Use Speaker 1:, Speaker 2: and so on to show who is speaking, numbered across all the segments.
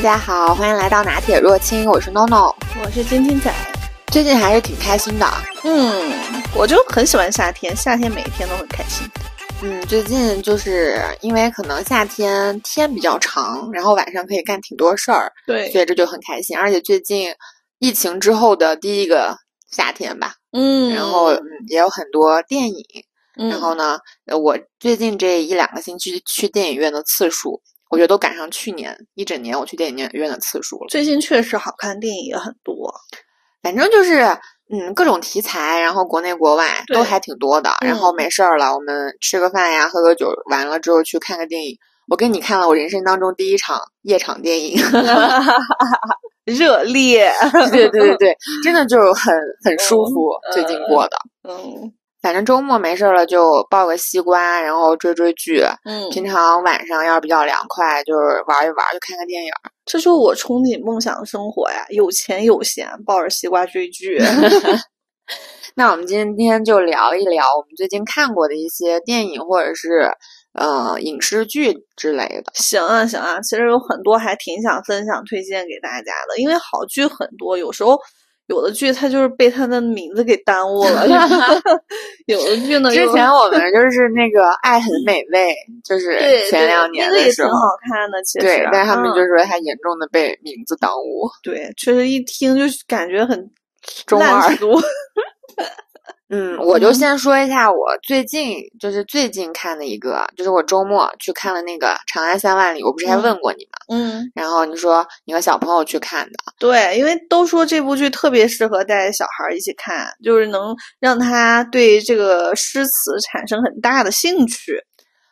Speaker 1: 大家好，欢迎来到拿铁若清，我是 NONO，
Speaker 2: 我是晶晶仔。
Speaker 1: 最近还是挺开心的，
Speaker 2: 嗯，我就很喜欢夏天，夏天每一天都很开心。
Speaker 1: 嗯，最近就是因为可能夏天天比较长，然后晚上可以干挺多事儿，
Speaker 2: 对，
Speaker 1: 所以这就很开心。而且最近疫情之后的第一个夏天吧，
Speaker 2: 嗯，
Speaker 1: 然后也有很多电影，
Speaker 2: 嗯。
Speaker 1: 然后呢，呃我最近这一两个星期去电影院的次数，我觉得都赶上去年一整年我去电影院的次数了。
Speaker 2: 最近确实好看电影也很多，
Speaker 1: 反正就是，嗯，各种题材，然后国内国外都还挺多的。然后
Speaker 2: 嗯
Speaker 1: 没事儿了，我们吃个饭呀，喝个酒，完了之后去看个电影。我跟你看了我人生当中第一场夜场电影，
Speaker 2: 热烈，
Speaker 1: 对对对对，真的就很很舒服。最近过的，
Speaker 2: 嗯
Speaker 1: 反正周末没事儿了就抱个西瓜，然后追追剧。
Speaker 2: 嗯，
Speaker 1: 平常晚上要是比较凉快，就是玩一玩，就看个电影。
Speaker 2: 这就是我憧憬梦想的生活呀，有钱有闲，抱着西瓜追剧。
Speaker 1: 那我们今天就聊一聊我们最近看过的一些电影或者是呃影视剧之类的。
Speaker 2: 行啊行啊，其实有很多还挺想分享推荐给大家的，因为好剧很多，有时候。有的剧它就是被它的名字给耽误了，有的剧呢，
Speaker 1: 之前我们就是那个《爱很美味》，就是前两年
Speaker 2: 那个也挺
Speaker 1: 的时候，
Speaker 2: 好看的，其实
Speaker 1: 对，但是他们
Speaker 2: 嗯
Speaker 1: 就说它严重的被名字耽误。
Speaker 2: 对，确实一听就感觉很
Speaker 1: 中二
Speaker 2: 烂俗。
Speaker 1: 嗯，我就
Speaker 2: 嗯
Speaker 1: 先说一下我最近就是最近看的一个，就是我周末去看了那个《长安三万里》，我不是还
Speaker 2: 嗯
Speaker 1: 问过你吗？
Speaker 2: 嗯，
Speaker 1: 然后你说你和小朋友去看的，
Speaker 2: 对，因为都说这部剧特别适合带小孩儿一起看，就是能让他对这个诗词产生很大的兴趣。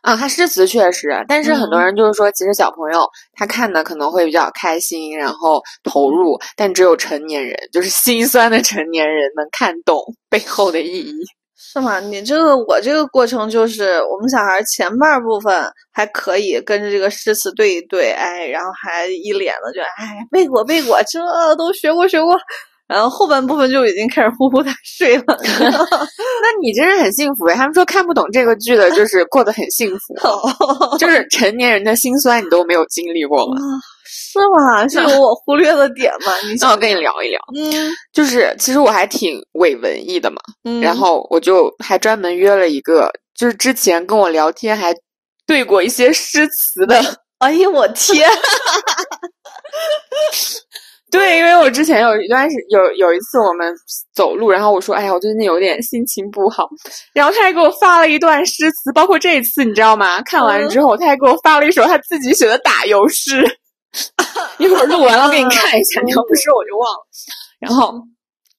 Speaker 1: 啊，他诗词确实，但是很多
Speaker 2: 嗯
Speaker 1: 人就是说，其实小朋友他看的可能会比较开心，然后投入，但只有成年人，就是心酸的成年人能看懂背后的意义。
Speaker 2: 是吗？你这个我这个过程就是，我们小孩儿前半部分还可以跟着这个诗词对一对，哎，然后还一脸的就哎背过背过，这都学过学过，然后后半部分就已经开始呼呼大睡了。
Speaker 1: 那你真是很幸福诶！他们说看不懂这个剧的，就是过得很幸福，就是成年人的辛酸你都没有经历过吗？
Speaker 2: 是吗？是有我忽略的点吗？你
Speaker 1: 那我跟你聊一聊，
Speaker 2: 嗯
Speaker 1: 就是其实我还挺伪文艺的嘛，
Speaker 2: 嗯，
Speaker 1: 然后我就还专门约了一个，就是之前跟我聊天还对过一些诗词的。
Speaker 2: 哎呀，我天！
Speaker 1: 对，因为我之前有一段时有有一次我们走路，然后我说：“哎呀，我最近有点心情不好。”然后他还给我发了一段诗词，包括这一次你知道吗？看完之后，他还给我发了一首他自己写的打油诗。一会儿录完了给你看一下，你要不说我就忘了。然后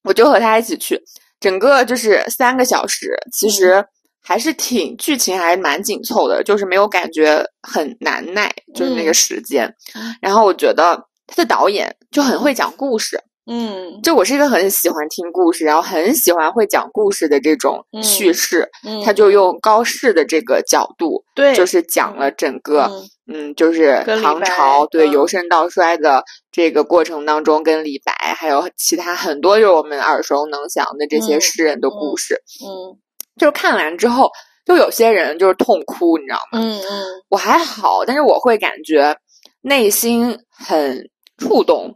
Speaker 1: 我就和他一起去，整个就是三个小时，其实还是挺剧情还是蛮紧凑的，就是没有感觉很难耐，就是那个
Speaker 2: 嗯
Speaker 1: 时间。然后我觉得他的导演就很会讲故事，
Speaker 2: 嗯
Speaker 1: 就我是一个很喜欢听故事，然后很喜欢会讲故事的这种
Speaker 2: 嗯
Speaker 1: 叙事。
Speaker 2: 嗯，
Speaker 1: 他就用高适的这个角度，
Speaker 2: 对，
Speaker 1: 就是讲了整个。
Speaker 2: 嗯
Speaker 1: 嗯，就是唐朝对
Speaker 2: 嗯
Speaker 1: 由盛到衰的这个过程当中，跟李白还有其他很多就是我们耳熟能详的这些
Speaker 2: 嗯
Speaker 1: 诗人的
Speaker 2: 嗯
Speaker 1: 故事，
Speaker 2: 嗯
Speaker 1: 就是看完之后，就有些人就是痛哭，你知道吗？
Speaker 2: 嗯嗯
Speaker 1: 我还好，但是我会感觉内心很触动，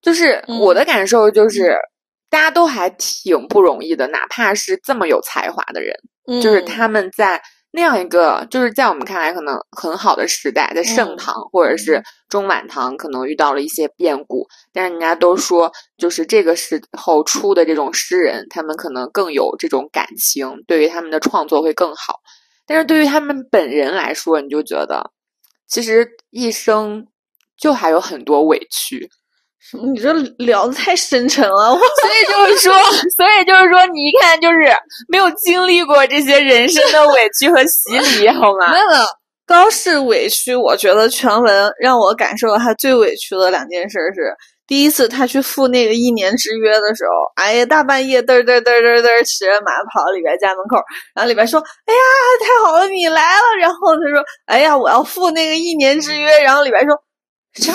Speaker 1: 就是
Speaker 2: 嗯
Speaker 1: 我的感受就是。大家都还挺不容易的，哪怕是这么有才华的人，
Speaker 2: 嗯，
Speaker 1: 就是他们在那样一个，就是在我们看来可能很好的时代，在盛
Speaker 2: 嗯
Speaker 1: 唐或者是中晚唐，可能遇到了一些变故，但是人家都说，就是这个时候出的这种诗人，他们可能更有这种感情，对于他们的创作会更好。但是对于他们本人来说，你就觉得，其实一生就还有很多委屈。
Speaker 2: 什么？你这聊的太深沉了，我
Speaker 1: 所以就是说，所以就是说，你一看就是没有经历过这些人生的委屈和洗礼，好吗？
Speaker 2: 没有没有。高适委屈，我觉得全文让我感受到他最委屈的两件事是：第一次他去赴那个一年之约的时候，哎呀，大半夜嘚嘚嘚嘚嘚骑着马跑到李白家门口，然后李白说：“哎呀，太好了，你来了。”然后他说：“哎呀，我要赴那个一年之约。”然后李白说：“啥？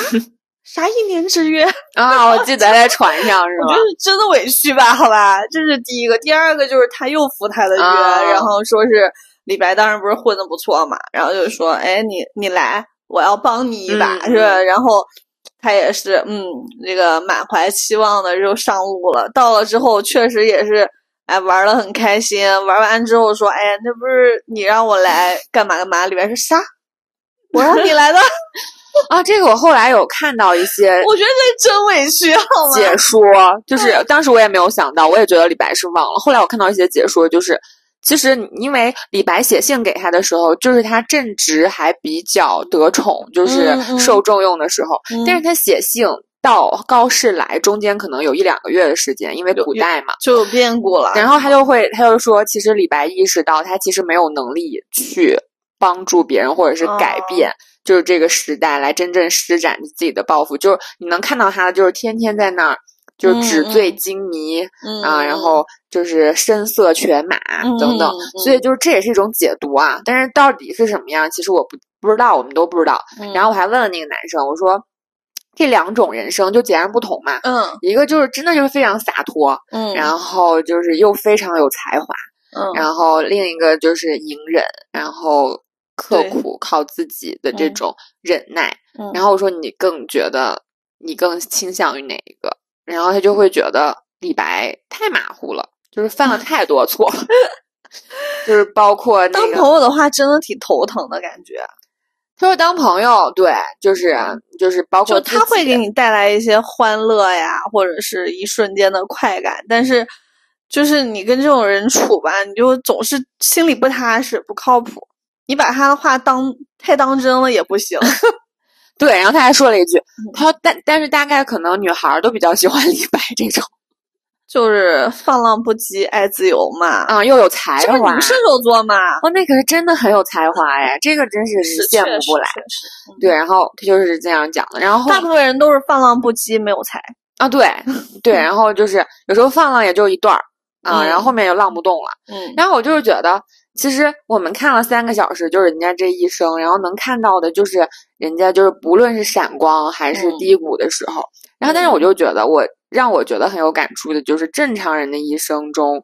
Speaker 2: 啥一年之约？”
Speaker 1: 啊，我记得在船上 是吧
Speaker 2: 我觉？得是真的委屈吧？好吧，这是第一个。第二个就是他又赴他的约，
Speaker 1: 啊
Speaker 2: 然后说是李白当时不是混的不错嘛，然后就说，哎，你你来，我要帮你一把，
Speaker 1: 嗯
Speaker 2: 是吧？然后他也是，嗯，这个满怀期望的就上路了。到了之后，确实也是，哎，玩的很开心。玩完之后说，哎呀，那不是你让我来干嘛干嘛？李白是啥？我让你来的，
Speaker 1: 啊，这个我后来有看到一些
Speaker 2: 我觉得这真委屈，好吗？
Speaker 1: 解说，就是当时我也没有想到，我也觉得李白是忘了。后来我看到一些解说，就是其实因为李白写信给他的时候，就是他正值还比较得宠，就是受重用的时候，
Speaker 2: 嗯
Speaker 1: 但是他写信。到高适来中间可能有一两个月的时间，因为古代嘛，
Speaker 2: 就有变故了。
Speaker 1: 然后他就会，他就说，其实李白意识到他其实没有能力去帮助别人，或者是改
Speaker 2: 哦
Speaker 1: 变，就是这个时代来真正施展自己的抱负。就是你能看到他，就是天天在那儿，就是纸
Speaker 2: 嗯
Speaker 1: 醉金迷、
Speaker 2: 嗯
Speaker 1: 啊，然后就是声色犬马等等，所以就是这也是一种解读啊。但是到底是什么样，其实我不不知道，我们都不知道。
Speaker 2: 嗯
Speaker 1: 然后我还问了那个男生，我说这两种人生就截然不同嘛。
Speaker 2: 嗯
Speaker 1: 一个就是真的就是非常洒脱，
Speaker 2: 嗯，
Speaker 1: 然后就是又非常有才华，
Speaker 2: 嗯
Speaker 1: 然后另一个就是隐忍，然后刻苦，靠自己的这
Speaker 2: 嗯
Speaker 1: 种忍耐。
Speaker 2: 嗯
Speaker 1: 然后我说你更觉得你更倾向于哪一个？然后他就会觉得李白太马虎了，就是犯了 太多错，就是包括那个
Speaker 2: 当朋友的话，真的挺头疼的感觉。
Speaker 1: 他说当朋友，对，就是就是包括
Speaker 2: 就他会给你带来一些欢乐呀，或者是一瞬间的快感，但是就是你跟这种人处吧，你就总是心里不踏实、不靠谱。你把他的话当太当真了也不行。
Speaker 1: 对，然后他还说了一句，
Speaker 2: 嗯
Speaker 1: 他说但但是大概可能女孩儿都比较喜欢 李白这种
Speaker 2: 就是放浪不羁、爱自由嘛。
Speaker 1: 啊，又有才华
Speaker 2: 这不是你。射手座嘛？
Speaker 1: 哦，那可是真的很有才华呀，这个真是
Speaker 2: 是
Speaker 1: 羡慕不来。对，然后他就是这样讲的，然后
Speaker 2: 大部分人都是放浪不羁，没有才。
Speaker 1: 啊，对对，然后就是有时候放浪也就一段儿啊，
Speaker 2: 嗯
Speaker 1: 然后后面又浪不动了。
Speaker 2: 嗯
Speaker 1: 然后我就是觉得，其实我们看了三个小时，就是人家这一生，然后能看到的就是人家就是不论是闪光还是
Speaker 2: 嗯。
Speaker 1: 低谷的时候，然后但是我就觉得我让我觉得很有感触的就是正常人的一生中，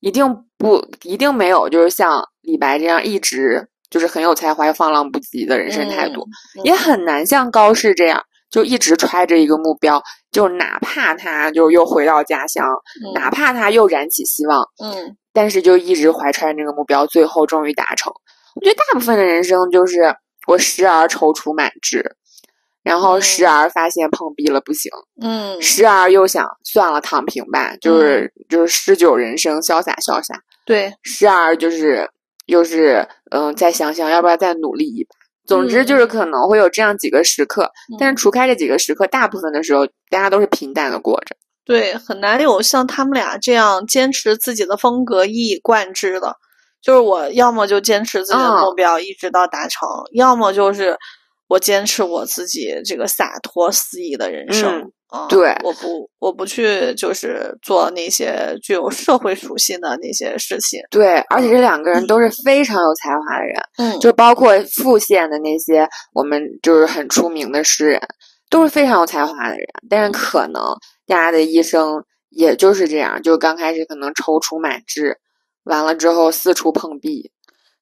Speaker 1: 一定不一定没有就是像李白这样一直就是很有才华又放浪不羁的人生态度，
Speaker 2: 嗯
Speaker 1: 也很难像高适这样。就一直揣着一个目标，就哪怕他就又回到家乡，哪怕他又燃起希望，
Speaker 2: 嗯
Speaker 1: 但是就一直怀揣这个目标，最后终于达成。我觉得大部分的人生就是我时而踌躇满志，然后时而发现碰壁了不行，
Speaker 2: 嗯。
Speaker 1: 时而又想算了躺平吧，就是就是诗酒人生，潇洒潇洒；
Speaker 2: 对，
Speaker 1: 时而就是又是嗯、再想想要不要再努力一把。总之就是可能会有这样几个时刻，但是除开这几个时刻，大部分的时候大家都是平淡的过着。
Speaker 2: 对，很难有像他们俩这样坚持自己的风格、一以贯之的。就是我要么就坚持自己的
Speaker 1: 嗯
Speaker 2: 目标一直到达成，要么就是我坚持我自己这个洒脱肆意的人生。
Speaker 1: 嗯
Speaker 2: 嗯
Speaker 1: 对
Speaker 2: 我不，我不去就是做那些具有社会属性的那些事情。
Speaker 1: 对，而且这两个人都是非常有才华的人，
Speaker 2: 嗯
Speaker 1: 就包括复县的那些我们就是很出名的诗人，都是非常有才华的人。但是可能大家的一生也就是这样，就刚开始可能踌躇满志，完了之后四处碰壁。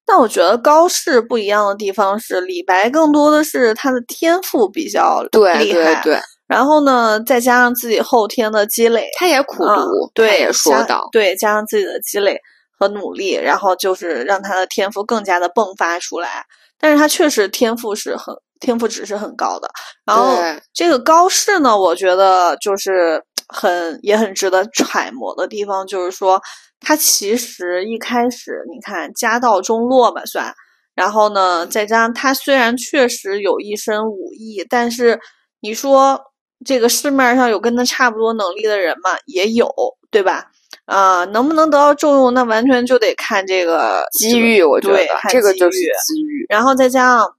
Speaker 2: 但我觉得高适不一样的地方是，李白更多的是他的天赋比较
Speaker 1: 对
Speaker 2: 厉害，
Speaker 1: 对对，
Speaker 2: 然后呢，再加上自己后天的积累，
Speaker 1: 他也苦
Speaker 2: 嗯
Speaker 1: 读，他
Speaker 2: 对，
Speaker 1: 也说
Speaker 2: 加
Speaker 1: 到，
Speaker 2: 对，加上自己的积累和努力，然后就是让他的天赋更加的迸发出来。但是他确实天赋是很天赋值是很高的。然后这个高适呢，我觉得就是很也很值得揣摩的地方，就是说他其实一开始你看家道中落吧算，然后呢再加上他虽然确实有一身武艺，但是你说这个市面上有跟他差不多能力的人嘛，也有，对吧？啊、能不能得到重用，那完全就得看这个
Speaker 1: 机遇，我觉得这个就是
Speaker 2: 机遇，然后再加上，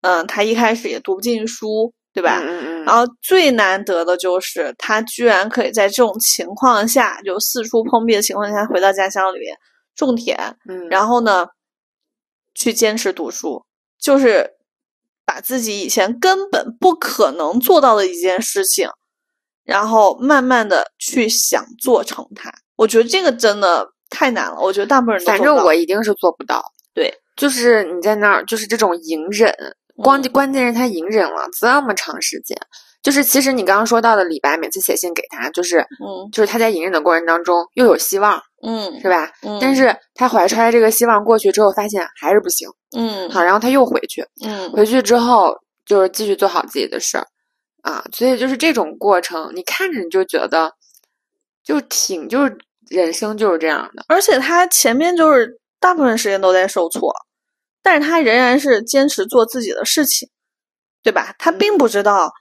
Speaker 2: 嗯，他一开始也读不进书，对吧？
Speaker 1: 嗯嗯
Speaker 2: 然后最难得的就是他居然可以在这种情况下，就四处碰壁的情况下，回到家乡里面种田，
Speaker 1: 嗯，
Speaker 2: 然后呢，去坚持读书，就是把自己以前根本不可能做到的一件事情，然后慢慢的去想做成它。我觉得这个真的太难了，我觉得大部分人都
Speaker 1: 反正我一定是做不到。
Speaker 2: 对，
Speaker 1: 就是你在那儿，就是这种隐忍，关关键是他隐忍了这么长时间。就是其实你刚刚说到的李白每次写信给他，就是
Speaker 2: 嗯。
Speaker 1: 就是他在隐忍的过程当中又有希望，
Speaker 2: 嗯。
Speaker 1: 是吧？
Speaker 2: 嗯，
Speaker 1: 但是他怀揣着这个希望过去之后，发现还是不行，
Speaker 2: 嗯。
Speaker 1: 好，然后他又回去，
Speaker 2: 嗯。
Speaker 1: 回去之后就是继续做好自己的事儿，啊，所以就是这种过程，你看着你就觉得就挺就是人生就是这样的，
Speaker 2: 而且他前面就是大部分时间都在受挫，但是他仍然是坚持做自己的事情，对吧？他并不知道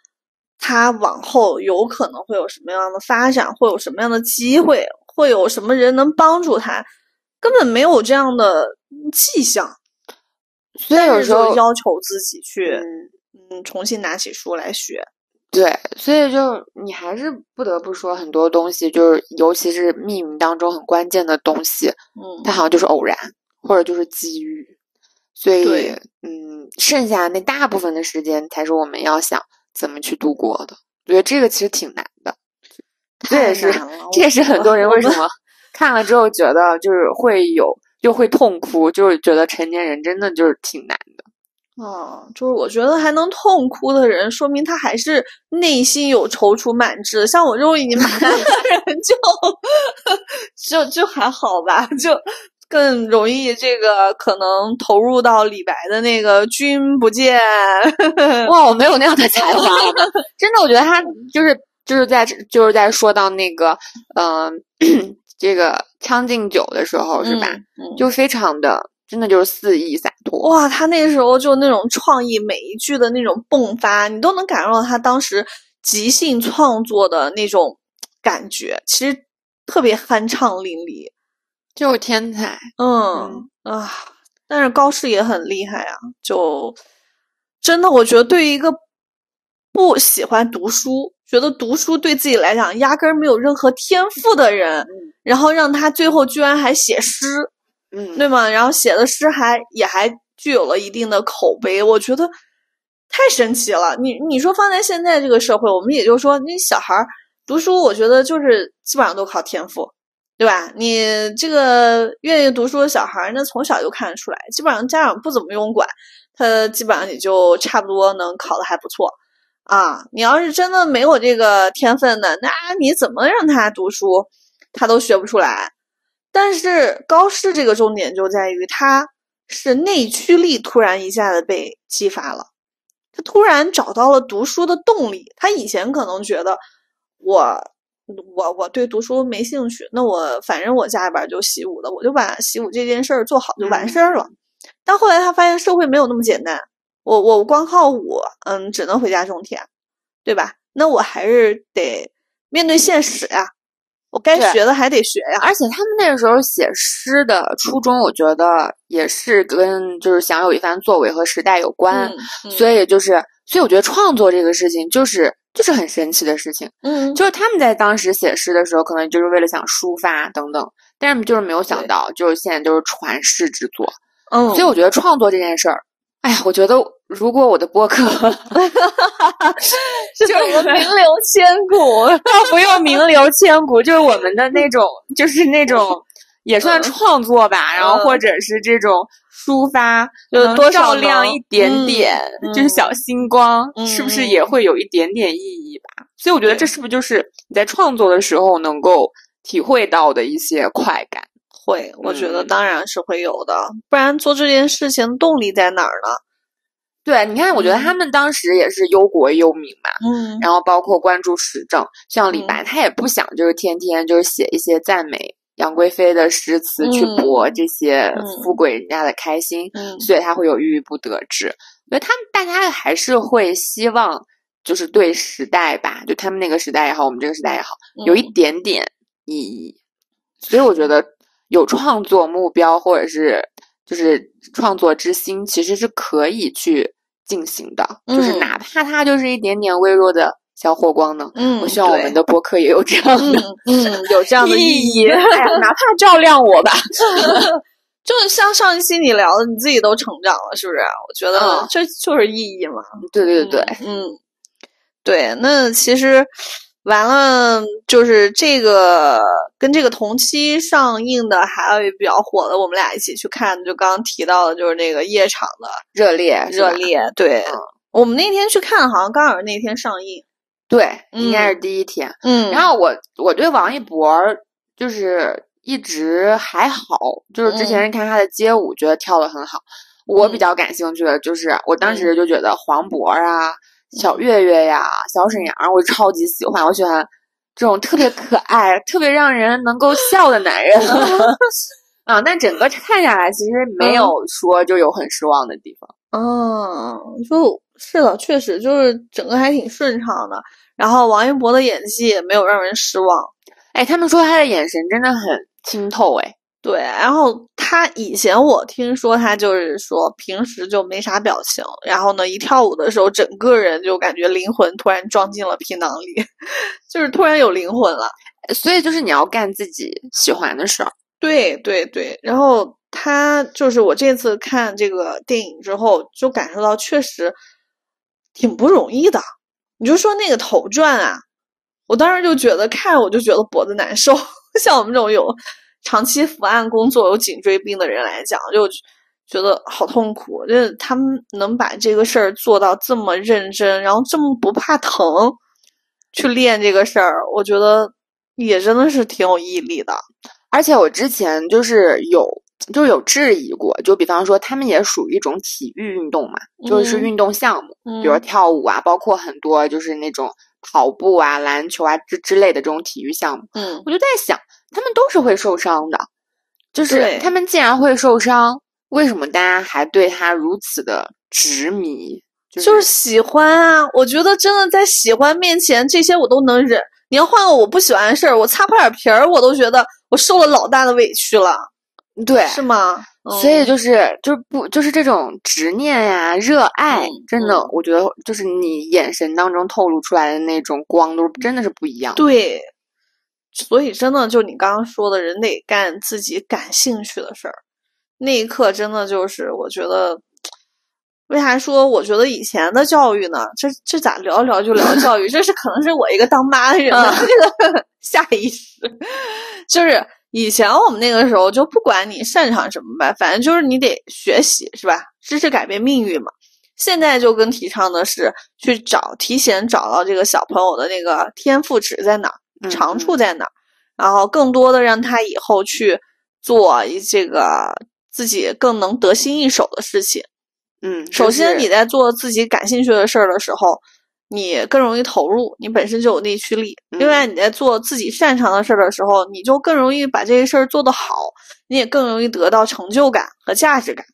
Speaker 2: 他往后有可能会有什么样的发展，会有什么样的机会，会有什么人能帮助他，根本没有这样的迹象。
Speaker 1: 所以有时候
Speaker 2: 要求自己去
Speaker 1: 嗯。
Speaker 2: 嗯重新拿起书来学。
Speaker 1: 对，所以就你还是不得不说很多东西，就是尤其是命运当中很关键的东西，
Speaker 2: 嗯
Speaker 1: 它好像就是偶然，或者就是机遇。所以，嗯，剩下那大部分的时间才是我们要想怎么去度过的。我觉得这个其实挺难的，这也是这也是很多人为什么 看了之后觉得就是会有就会痛哭，就是觉得成年人真的就是挺难的。
Speaker 2: 哦，就是我觉得还能痛哭的人，说明他还是内心有踌躇满志。像我这种已经麻木的人 就，就就还好吧，就更容易这个可能投入到李白的那个“君不见
Speaker 1: 哇，我没有那样的才华，真的，我觉得他就是就是在就是在说到那个嗯、这个《将进酒》的时候，是吧？
Speaker 2: 嗯
Speaker 1: 就非常的真的就是肆意洒脱。
Speaker 2: 哇，他那时候就那种创意，每一句的那种迸发，你都能感受到他当时即兴创作的那种感觉，其实特别酣畅淋漓。
Speaker 1: 就是天才，
Speaker 2: 嗯啊，但是高适也很厉害啊，就真的，我觉得对于一个不喜欢读书，觉得读书对自己来讲压根儿没有任何天赋的人，然后让他最后居然还写诗，
Speaker 1: 嗯，
Speaker 2: 对吗？然后写的诗还也还具有了一定的口碑，我觉得太神奇了。你你说放在现在这个社会，我们也就说那小孩儿读书，我觉得就是基本上都靠天赋，对吧？你这个愿意读书的小孩儿，那从小就看得出来，基本上家长不怎么用管，他基本上也就差不多能考得还不错。啊，你要是真的没有这个天分的，那你怎么让他读书，他都学不出来。但是高适这个重点就在于他是内驱力突然一下子被激发了，他突然找到了读书的动力。他以前可能觉得我我我对读书没兴趣，那我反正我家里边就习武的，我就把习武这件事儿做好就完事儿了。但后来他发现社会没有那么简单，我我光靠武，嗯，只能回家种田，对吧？那我还是得面对现实呀，我该学的还得学呀。
Speaker 1: 而且他们那个时候写诗的初衷，我觉得也是跟就是想有一番作为和时代有关，
Speaker 2: 嗯
Speaker 1: 所以就是，所以我觉得创作这个事情就是就是很神奇的事情。
Speaker 2: 嗯，
Speaker 1: 就是他们在当时写诗的时候，可能就是为了想抒发等等，但是就是没有想到，就是现在都是传世之作。
Speaker 2: 嗯，
Speaker 1: 所以我觉得创作这件事儿，哎呀，我觉得如果我的播客
Speaker 2: 是怎么名留千古？
Speaker 1: 倒不用名留千古，就是我们的那种，就是那种也算创作吧，然后或者是这种抒发，
Speaker 2: 就多少
Speaker 1: 照亮一点
Speaker 2: 嗯
Speaker 1: 点，就是小星光，是不是
Speaker 2: 嗯
Speaker 1: 也会有一点点意义吧？所以我觉得这是不是就是你在创作的时候能够体会到的一些快感？
Speaker 2: 会，我觉得
Speaker 1: 嗯。
Speaker 2: 当然是会有的，不然做这件事情动力在哪儿呢？
Speaker 1: 对，你看，我觉得他们当时也是忧国忧民嘛，
Speaker 2: 嗯。
Speaker 1: 然后包括关注时政，像李白，
Speaker 2: 嗯。
Speaker 1: 他也不想就是天天就是写一些赞美杨贵妃的诗词去
Speaker 2: 嗯。
Speaker 1: 博这些
Speaker 2: 嗯。
Speaker 1: 富贵人家的开心，
Speaker 2: 嗯。
Speaker 1: 所以他会有郁郁不得志。我觉得他们大家还是会希望，就是对时代吧，就他们那个时代也好，我们这个时代也好，有一
Speaker 2: 嗯。
Speaker 1: 点点意义。所以我觉得有创作目标或者是就是创作之心，其实是可以去进行的，就是
Speaker 2: 嗯
Speaker 1: 哪怕它就是一点点微弱的小火光呢。
Speaker 2: 嗯，
Speaker 1: 我希望我们的播客也有这样
Speaker 2: 嗯
Speaker 1: 的
Speaker 2: 嗯有这样的
Speaker 1: 意
Speaker 2: 义。
Speaker 1: 哎呀哪怕照亮我吧。
Speaker 2: 就是像上一期你聊的，你自己都成长了，是不是？我觉得
Speaker 1: 嗯
Speaker 2: 这就是意义嘛。
Speaker 1: 对对对，
Speaker 2: 嗯，对。那其实完了，就是这个跟这个同期上映的，还有一比较火的，我们俩一起去看，就刚刚提到的，就是那个夜场的
Speaker 1: 热烈
Speaker 2: 热烈。对，
Speaker 1: 嗯
Speaker 2: 我们那天去看，好像刚好是那天上映。
Speaker 1: 对，应该是第一天。
Speaker 2: 嗯
Speaker 1: 然后我我对王一博就是一直还好，就是之前看他的街舞，觉得跳的很好。我比较感兴趣的就是，我当时就觉得黄渤啊、小岳岳呀、小沈阳，我超级喜欢，我喜欢这种特别可爱、特别让人能够笑的男人。啊，但整个看下来，其实没有说就有很失望的地方。
Speaker 2: 嗯，就是的，确实就是整个还挺顺畅的。然后王一博的演技也没有让人失望。
Speaker 1: 哎，他们说他的眼神真的很清透，哎，
Speaker 2: 对，然后他以前我听说他就是说平时就没啥表情，然后呢一跳舞的时候，整个人就感觉灵魂突然装进了皮囊里，就是突然有灵魂了。
Speaker 1: 所以就是你要干自己喜欢的事儿。
Speaker 2: 对对对，然后他就是我这次看这个电影之后，就感受到确实挺不容易的。你就说那个头转啊，我当时就觉得看我就觉得脖子难受，像我们这种有长期伏案工作、有颈椎病的人来讲，就觉得好痛苦。就是他们能把这个事儿做到这么认真，然后这么不怕疼去练这个事儿，我觉得也真的是挺有毅力的。
Speaker 1: 而且我之前就是有就是有质疑过，就比方说他们也属于一种体育运动嘛，就是
Speaker 2: 嗯
Speaker 1: 运动项目，
Speaker 2: 嗯
Speaker 1: 比如跳舞啊，包括很多就是那种跑步啊、篮球啊之之类的这种体育项目。
Speaker 2: 嗯
Speaker 1: 我就在想，他们都是会受伤的，就是他们既然会受伤，为什么大家还对他如此的执迷？就
Speaker 2: 就是喜欢啊！我觉得真的在喜欢面前，这些我都能忍。你要换个我不喜欢的事儿，我擦破点皮儿，我都觉得我受了老大的委屈了，
Speaker 1: 对，
Speaker 2: 是吗？
Speaker 1: 所以
Speaker 2: 嗯
Speaker 1: 就是就是不就是这种执念呀、热爱，
Speaker 2: 嗯
Speaker 1: 真的，
Speaker 2: 嗯
Speaker 1: 我觉得就是你眼神当中透露出来的那种光，都是真的是不一样。
Speaker 2: 对，所以真的就你刚刚说的，人得干自己感兴趣的事儿。那一刻真的就是，我觉得，为啥说我觉得以前的教育呢？这这咋聊着聊就聊教育？这是可能是我一个当妈的人的这个 下意识，就是以前我们那个时候就不管你擅长什么吧，反正就是你得学习，是吧？知识改变命运嘛。现在就跟提倡的是去找提前找到这个小朋友的那个天赋值在哪儿。
Speaker 1: 嗯
Speaker 2: 长处在哪儿，然后更多的让他以后去做一这个自己更能得心应手的事情。
Speaker 1: 嗯，
Speaker 2: 首先，你在做自己感兴趣的事儿的时候，你更容易投入，你本身就有内驱力。
Speaker 1: 嗯
Speaker 2: 另外，你在做自己擅长的事儿的时候，你就更容易把这些事儿做得好，你也更容易得到成就感和价值感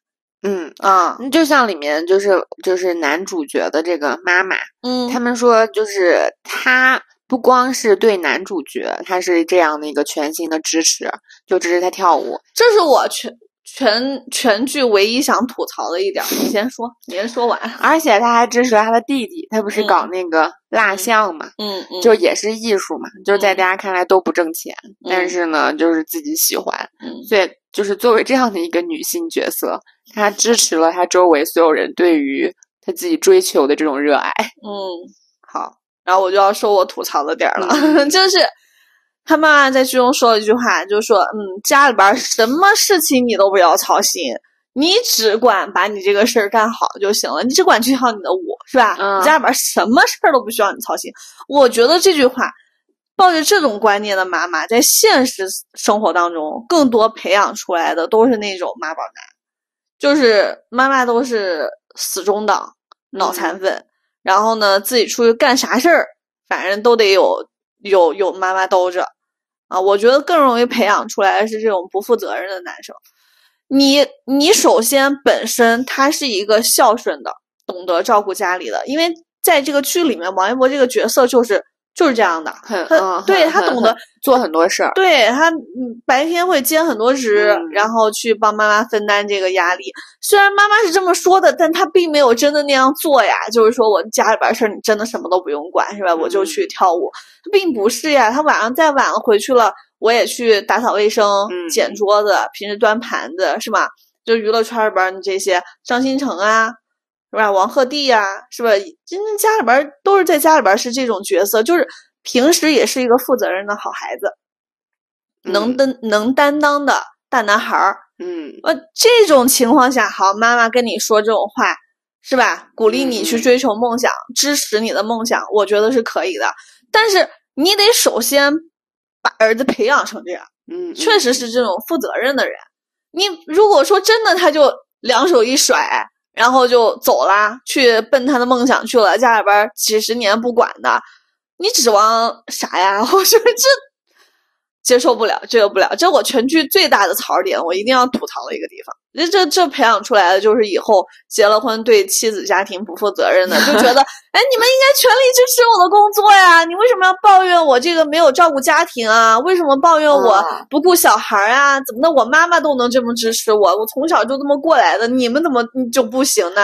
Speaker 1: 嗯，
Speaker 2: 啊。
Speaker 1: 嗯就像里面就是就是男主角的这个妈妈，
Speaker 2: 嗯
Speaker 1: 他们说就是他不光是对男主角，他是这样的一个全新的支持，就支持他跳舞。
Speaker 2: 这是我全全全剧唯一想吐槽的一点儿。你先说，你先说完。
Speaker 1: 而且他还支持了他的弟弟，他不是
Speaker 2: 嗯
Speaker 1: 搞那个蜡像嘛，
Speaker 2: 嗯嗯，
Speaker 1: 就也是艺术嘛，就是在
Speaker 2: 嗯
Speaker 1: 大家看来都不挣钱，但
Speaker 2: 嗯
Speaker 1: 是呢，就是自己喜欢，
Speaker 2: 嗯
Speaker 1: 所以就是作为这样的一个女性角色，她支持了她周围所有人对于她自己追求的这种热爱。
Speaker 2: 嗯，好，然后我就要说我吐槽的点儿了，
Speaker 1: 嗯
Speaker 2: 就是他妈妈在剧中说了一句话，就说：“嗯，家里边儿什么事情你都不要操心，你只管把你这个事儿干好就行了，你只管去好你的舞，是吧？
Speaker 1: 嗯
Speaker 2: 家里边儿什么事儿都不需要你操心。”我觉得这句话。抱着这种观念的妈妈，在现实生活当中，更多培养出来的都是那种妈宝男，就是妈妈都是死忠党、脑残粉，然后呢，自己出去干啥事儿，反正都得有有有妈妈兜着啊。我觉得更容易培养出来的是这种不负责任的男生。你你首先本身他是一个孝顺的，懂得照顾家里的，因为在这个剧里面，王一博这个角色就是就是这样的，他
Speaker 1: 很很很
Speaker 2: 他懂得
Speaker 1: 做很多事儿。
Speaker 2: 对他，嗯，白天会兼很多职，
Speaker 1: 嗯
Speaker 2: 然后去帮妈妈分担这个压力。虽然妈妈是这么说的，但他并没有真的那样做呀。就是说我家里边儿事儿，你真的什么都不用管，是吧？我就
Speaker 1: 嗯
Speaker 2: 去跳舞，并不是呀。他晚上再晚了回去了，我也去打扫卫生、
Speaker 1: 嗯
Speaker 2: 捡桌子，平时端盘子，是吧？就娱乐圈里边儿你这些张新成啊，是吧？王鹤棣呀、是吧？真正家里边儿都是在家里边儿是这种角色，就是平时也是一个负责任的好孩子，能
Speaker 1: 嗯
Speaker 2: 担能担当的大男孩儿。
Speaker 1: 嗯
Speaker 2: 呃，这种情况下，好，妈妈跟你说这种话，是吧？鼓励你去追求梦想，支持你的梦想，我觉得是可以的。但是你得首先把儿子培养成这样，
Speaker 1: 嗯，
Speaker 2: 确实是这种负责任的人。你如果说真的他就两手一甩，然后就走啦，去奔他的梦想去了，家里边几十年不管的，你指望啥呀？我说这接受不了，接受不了，这我全剧最大的槽点，我一定要吐槽的一个地方。这这这培养出来的就是以后结了婚对妻子家庭不负责任的，就觉得 哎，你们应该全力支持我的工作呀，你为什么要抱怨我这个没有照顾家庭啊？为什么抱怨我
Speaker 1: 啊
Speaker 2: 不顾小孩啊？怎么的？我妈妈都能这么支持我，我从小就这么过来的，你们怎么就不行呢？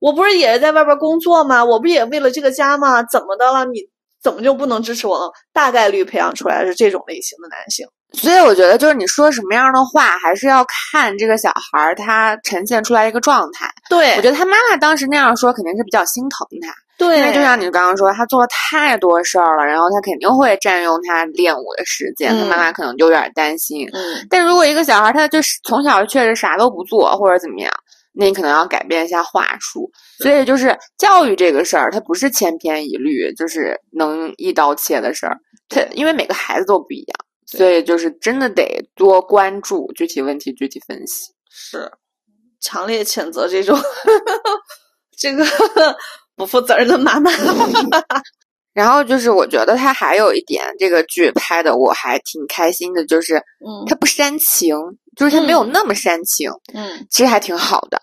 Speaker 2: 我不是也是在外边工作吗？我不也为了这个家吗？怎么的了？你怎么就不能支持我呢？大概率培养出来的是这种类型的男性。
Speaker 1: 所以我觉得就是你说什么样的话，还是要看这个小孩儿他呈现出来一个状态。
Speaker 2: 对
Speaker 1: 我觉得他妈妈当时那样说，肯定是比较心疼他，
Speaker 2: 对，
Speaker 1: 因为就像你刚刚说，他做了太多事儿了，然后他肯定会占用他练舞的时间，他
Speaker 2: 嗯
Speaker 1: 妈妈可能就有点担心。
Speaker 2: 嗯
Speaker 1: 但如果一个小孩儿他就是从小确实啥都不做或者怎么样，那你可能要改变一下话术。所以就是教育这个事儿，它不是千篇一律，就是能一刀切的事儿。它因为每个孩子都不一样，所以就是真的得多关注具体问题具体分析。
Speaker 2: 是强烈谴责这种 这个 不负责任的妈妈。
Speaker 1: 然后就是我觉得他还有一点，这个剧拍的我还挺开心的，就是
Speaker 2: 嗯
Speaker 1: 他不煽情，就是他没有
Speaker 2: 嗯
Speaker 1: 那么煽情，
Speaker 2: 嗯，
Speaker 1: 其实还挺好的，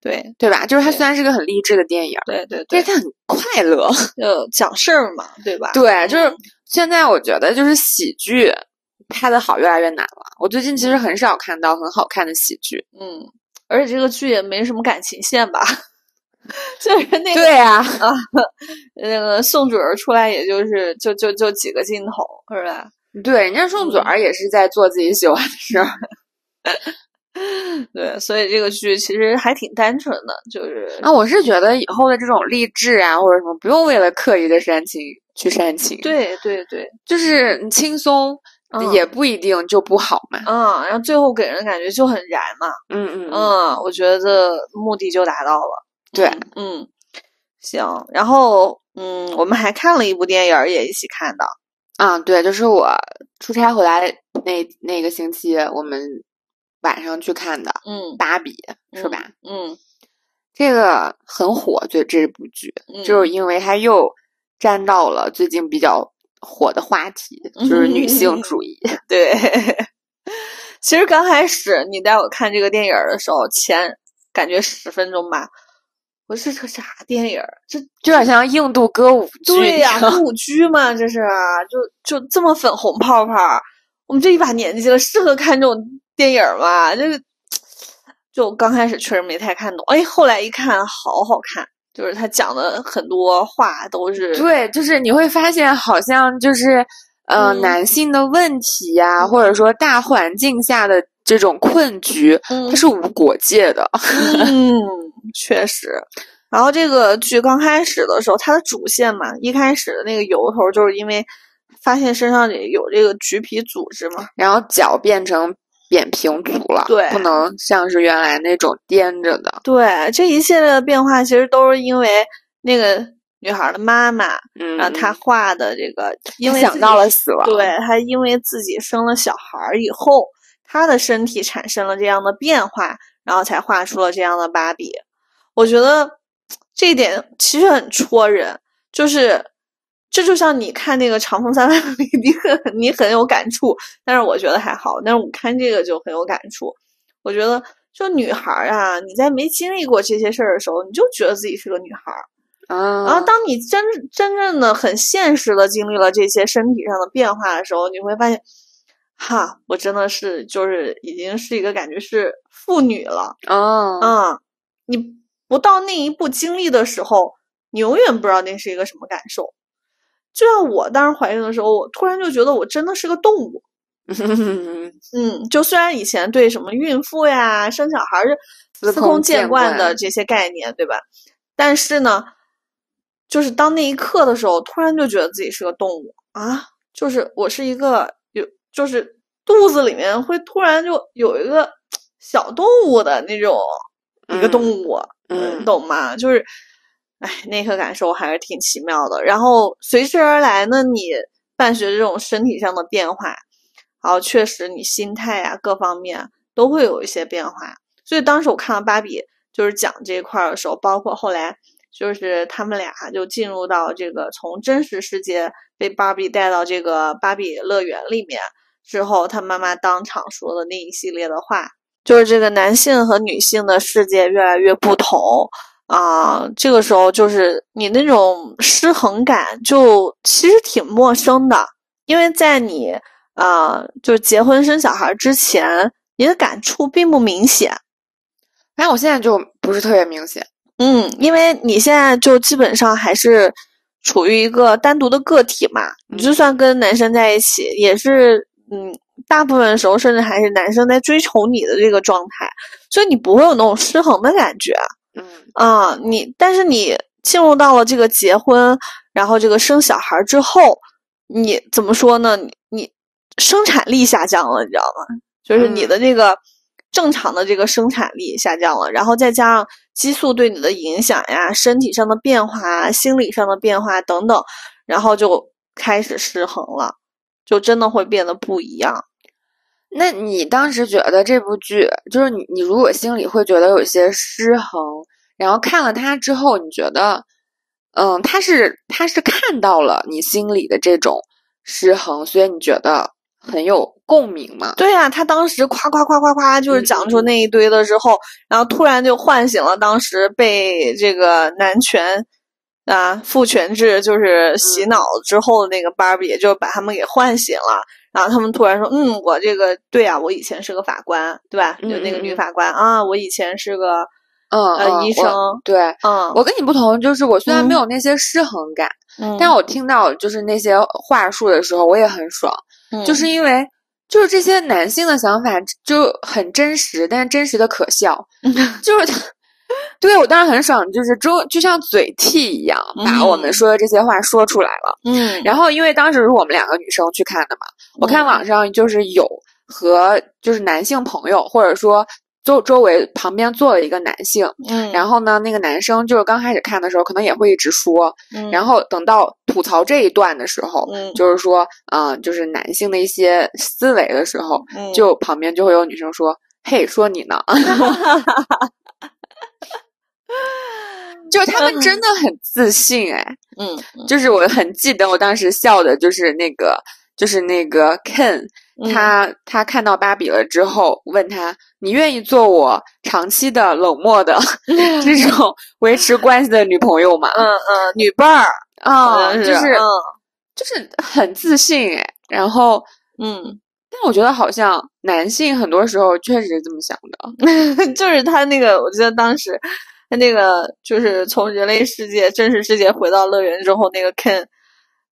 Speaker 2: 对
Speaker 1: 对吧？就是它虽然是个很励志的电影，
Speaker 2: 对对对，
Speaker 1: 但是它很快乐。
Speaker 2: 就讲事儿嘛，对吧？
Speaker 1: 对，就是
Speaker 2: 嗯
Speaker 1: 现在我觉得就是喜剧拍的好越来越难了。我最近其实很少看到很好看的喜剧。
Speaker 2: 嗯，而且这个剧也没什么感情线吧。就是那个
Speaker 1: 对啊，
Speaker 2: 啊，那个宋祖儿出来，也就是就就就几个镜头，是吧？
Speaker 1: 对，人家宋
Speaker 2: 嗯
Speaker 1: 祖儿也是在做自己喜欢的事儿。
Speaker 2: 对，所以这个剧其实还挺单纯的，就是
Speaker 1: 啊，我是觉得以后的这种励志啊，或者什么，不用为了刻意的煽情去煽情，，
Speaker 2: 对对对，
Speaker 1: 就是你轻松、
Speaker 2: 嗯
Speaker 1: 也不一定就不好嘛。
Speaker 2: 嗯，然后最后给人感觉就很燃嘛，
Speaker 1: 嗯嗯嗯，
Speaker 2: 嗯，我觉得目的就达到了。
Speaker 1: 对，
Speaker 2: 嗯，行，然后嗯，我们还看了一部电影儿，也一起看的，
Speaker 1: 啊，对，就是我出差回来那那个星期，我们晚上去看的
Speaker 2: 嗯，《
Speaker 1: 芭比》，是吧？
Speaker 2: 嗯？
Speaker 1: 这个很火，就这部剧，
Speaker 2: 嗯，
Speaker 1: 就是因为它又沾到了最近比较火的话题，就是女性主义。
Speaker 2: 对。其实刚开始你带我看这个电影儿的时候，前感觉十分钟吧，我说这个啥电影儿？这
Speaker 1: 就有点像印度歌舞剧。
Speaker 2: 对呀、歌舞剧嘛，这是就就这么粉红泡泡，我们这一把年纪了，适合看这种电影吗？就是就刚开始确实没太看懂，哎，后来一看好好看，就是他讲的很多话都是
Speaker 1: 对，就是你会发现，好像就是呃，
Speaker 2: 嗯
Speaker 1: 男性的问题呀、或者说大环境下的这种困局，
Speaker 2: 嗯
Speaker 1: 它是无国界的。
Speaker 2: 嗯，确实。然后这个剧刚开始的时候，它的主线嘛，一开始的那个由头就是因为发现身上有这个橘皮组织嘛，
Speaker 1: 然后脚变成扁平足了，
Speaker 2: 对
Speaker 1: 不能像是原来那种颠着的。
Speaker 2: 对，这一系列的变化其实都是因为那个女孩的妈妈，
Speaker 1: 嗯，
Speaker 2: 让她画的这个，因为
Speaker 1: 想到了死亡。
Speaker 2: 对，她因为自己生了小孩儿以后，她的身体产生了这样的变化，然后才画出了这样的芭比。我觉得这一点其实很戳人，就是这就像你看那个《长风三万里》，你很你很有感触，但是我觉得还好。但是我看这个就很有感触。我觉得，就女孩儿啊，你在没经历过这些事儿的时候，你就觉得自己是个女孩儿。
Speaker 1: 嗯，
Speaker 2: 然后，当你真真正的很现实的经历了这些身体上的变化的时候，你会发现，哈，我真的是就是已经是一个感觉是妇女了。
Speaker 1: 嗯
Speaker 2: 嗯，你不到那一步经历的时候，你永远不知道那是一个什么感受。就像我当时怀孕的时候，我突然就觉得我真的是个动物。嗯，就虽然以前对什么孕妇呀、生小孩司
Speaker 1: 司空见
Speaker 2: 惯的这些概念，对吧？但是呢，就是当那一刻的时候，突然就觉得自己是个动物啊，就是我是一个有，就是肚子里面会突然就有一个小动物的那种一个动物，
Speaker 1: 嗯
Speaker 2: 你懂吗？就是，哎，那刻感受还是挺奇妙的。然后随之而来呢，你伴随这种身体上的变化，然后确实你心态啊各方面都会有一些变化。所以当时我看到芭比就是讲这一块儿的时候，包括后来就是他们俩就进入到这个从真实世界被芭比带到这个芭比乐园里面之后，他妈妈当场说的那一系列的话，就是这个男性和女性的世界越来越不同啊、这个时候就是你那种失衡感就其实挺陌生的，因为在你啊、就是结婚生小孩之前，你的感触并不明显。
Speaker 1: 反正我现在就不是特别明显。
Speaker 2: 嗯，因为你现在就基本上还是处于一个单独的个体嘛，你就算跟男生在一起，也是嗯，大部分时候甚至还是男生在追求你的这个状态，所以你不会有那种失衡的感觉
Speaker 1: 嗯
Speaker 2: 啊。你但是你进入到了这个结婚，然后这个生小孩之后，你怎么说呢？你你生产力下降了，你知道吗？就是你
Speaker 1: 嗯
Speaker 2: 的这个正常的这个生产力下降了，然后再加上激素对你的影响呀，身体上的变化啊，心理上的变化等等，然后就开始失衡了，就真的会变得不一样。
Speaker 1: 那你当时觉得这部剧，就是你，你如果心里会觉得有些失衡，然后看了它之后，你觉得，嗯，他是他是看到了你心里的这种失衡，所以你觉得很有共鸣吗？
Speaker 2: 对呀、他当时夸夸夸夸夸，就是讲出那一堆的时候，然后突然就唤醒了当时被这个男权啊父权制就是洗
Speaker 1: 嗯
Speaker 2: 脑之后的那个芭比，就把他们给唤醒了。然后他们突然说：“嗯，我这个对啊，我以前是个法官，对吧？就那个女法官啊，我以前是个
Speaker 1: 嗯
Speaker 2: 医生，
Speaker 1: 对
Speaker 2: 嗯，
Speaker 1: 我跟你不同，就是我虽然没
Speaker 2: 嗯
Speaker 1: 有那些失衡感，
Speaker 2: 嗯
Speaker 1: 但我听到就是那些话术的时候，我也很爽，
Speaker 2: 嗯
Speaker 1: 就是因为。就是这些男性的想法就很真实，但是真实的可笑，就是他，对我当时很爽，就是周就像嘴替一样，把我们
Speaker 2: 嗯。
Speaker 1: 说的这些话说出来了。
Speaker 2: 嗯，
Speaker 1: 然后因为当时是我们两个女生去看的嘛，我看
Speaker 2: 嗯。
Speaker 1: 网上就是有和就是男性朋友，或者说周周围旁边坐了一个男性，
Speaker 2: 嗯，
Speaker 1: 然后呢，那个男生就是刚开始看的时候，可能也会一直说，
Speaker 2: 嗯。
Speaker 1: 然后等到吐槽这一段的时候，
Speaker 2: 嗯。
Speaker 1: 就是说，嗯、就是男性的一些思维的时候，
Speaker 2: 嗯。
Speaker 1: 就旁边就会有女生说：“嘿，说你呢。” 就是他们真的很自信哎，
Speaker 2: 嗯
Speaker 1: 就是我很记得我当时笑的，就是那个，就是那个 Ken，
Speaker 2: 嗯
Speaker 1: 他他看到芭比了之后，问他：“你愿意做我长期的冷漠的 这种维持关系的女朋友吗？”
Speaker 2: 嗯嗯，女伴儿
Speaker 1: 啊，
Speaker 2: 像
Speaker 1: 就是
Speaker 2: 嗯
Speaker 1: 就是很自信哎。然后，
Speaker 2: 嗯。
Speaker 1: 但我觉得好像男性很多时候确实是这么想的。
Speaker 2: 就是他那个，我记得当时他那个就是从人类世界、真实世界回到乐园之后，那个 Ken，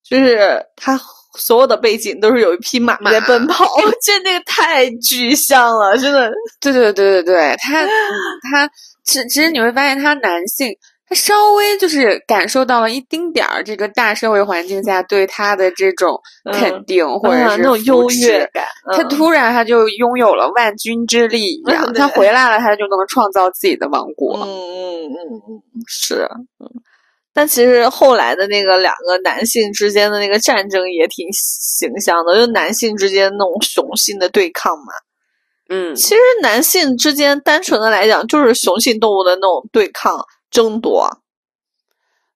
Speaker 2: 就是他所有的背景都是有一匹马
Speaker 1: 马
Speaker 2: 在奔跑，我觉得那个太具象了，真的。
Speaker 1: 对对对对对，他嗯他其其实你会发现，他男性他稍微就是感受到了一丁点儿这个大社会环境下对他的这种肯定、或者是
Speaker 2: 嗯那种优越感，
Speaker 1: 他
Speaker 2: 嗯
Speaker 1: 突然他就拥有了万钧之力 一样，
Speaker 2: 对
Speaker 1: 他回来了，他就能创造自己的王国。
Speaker 2: 嗯嗯嗯嗯，是，嗯。但其实后来的那个两个男性之间的那个战争也挺形象的，就男性之间那种雄性的对抗嘛。
Speaker 1: 嗯
Speaker 2: 其实男性之间单纯的来讲，就是雄性动物的那种对抗争夺。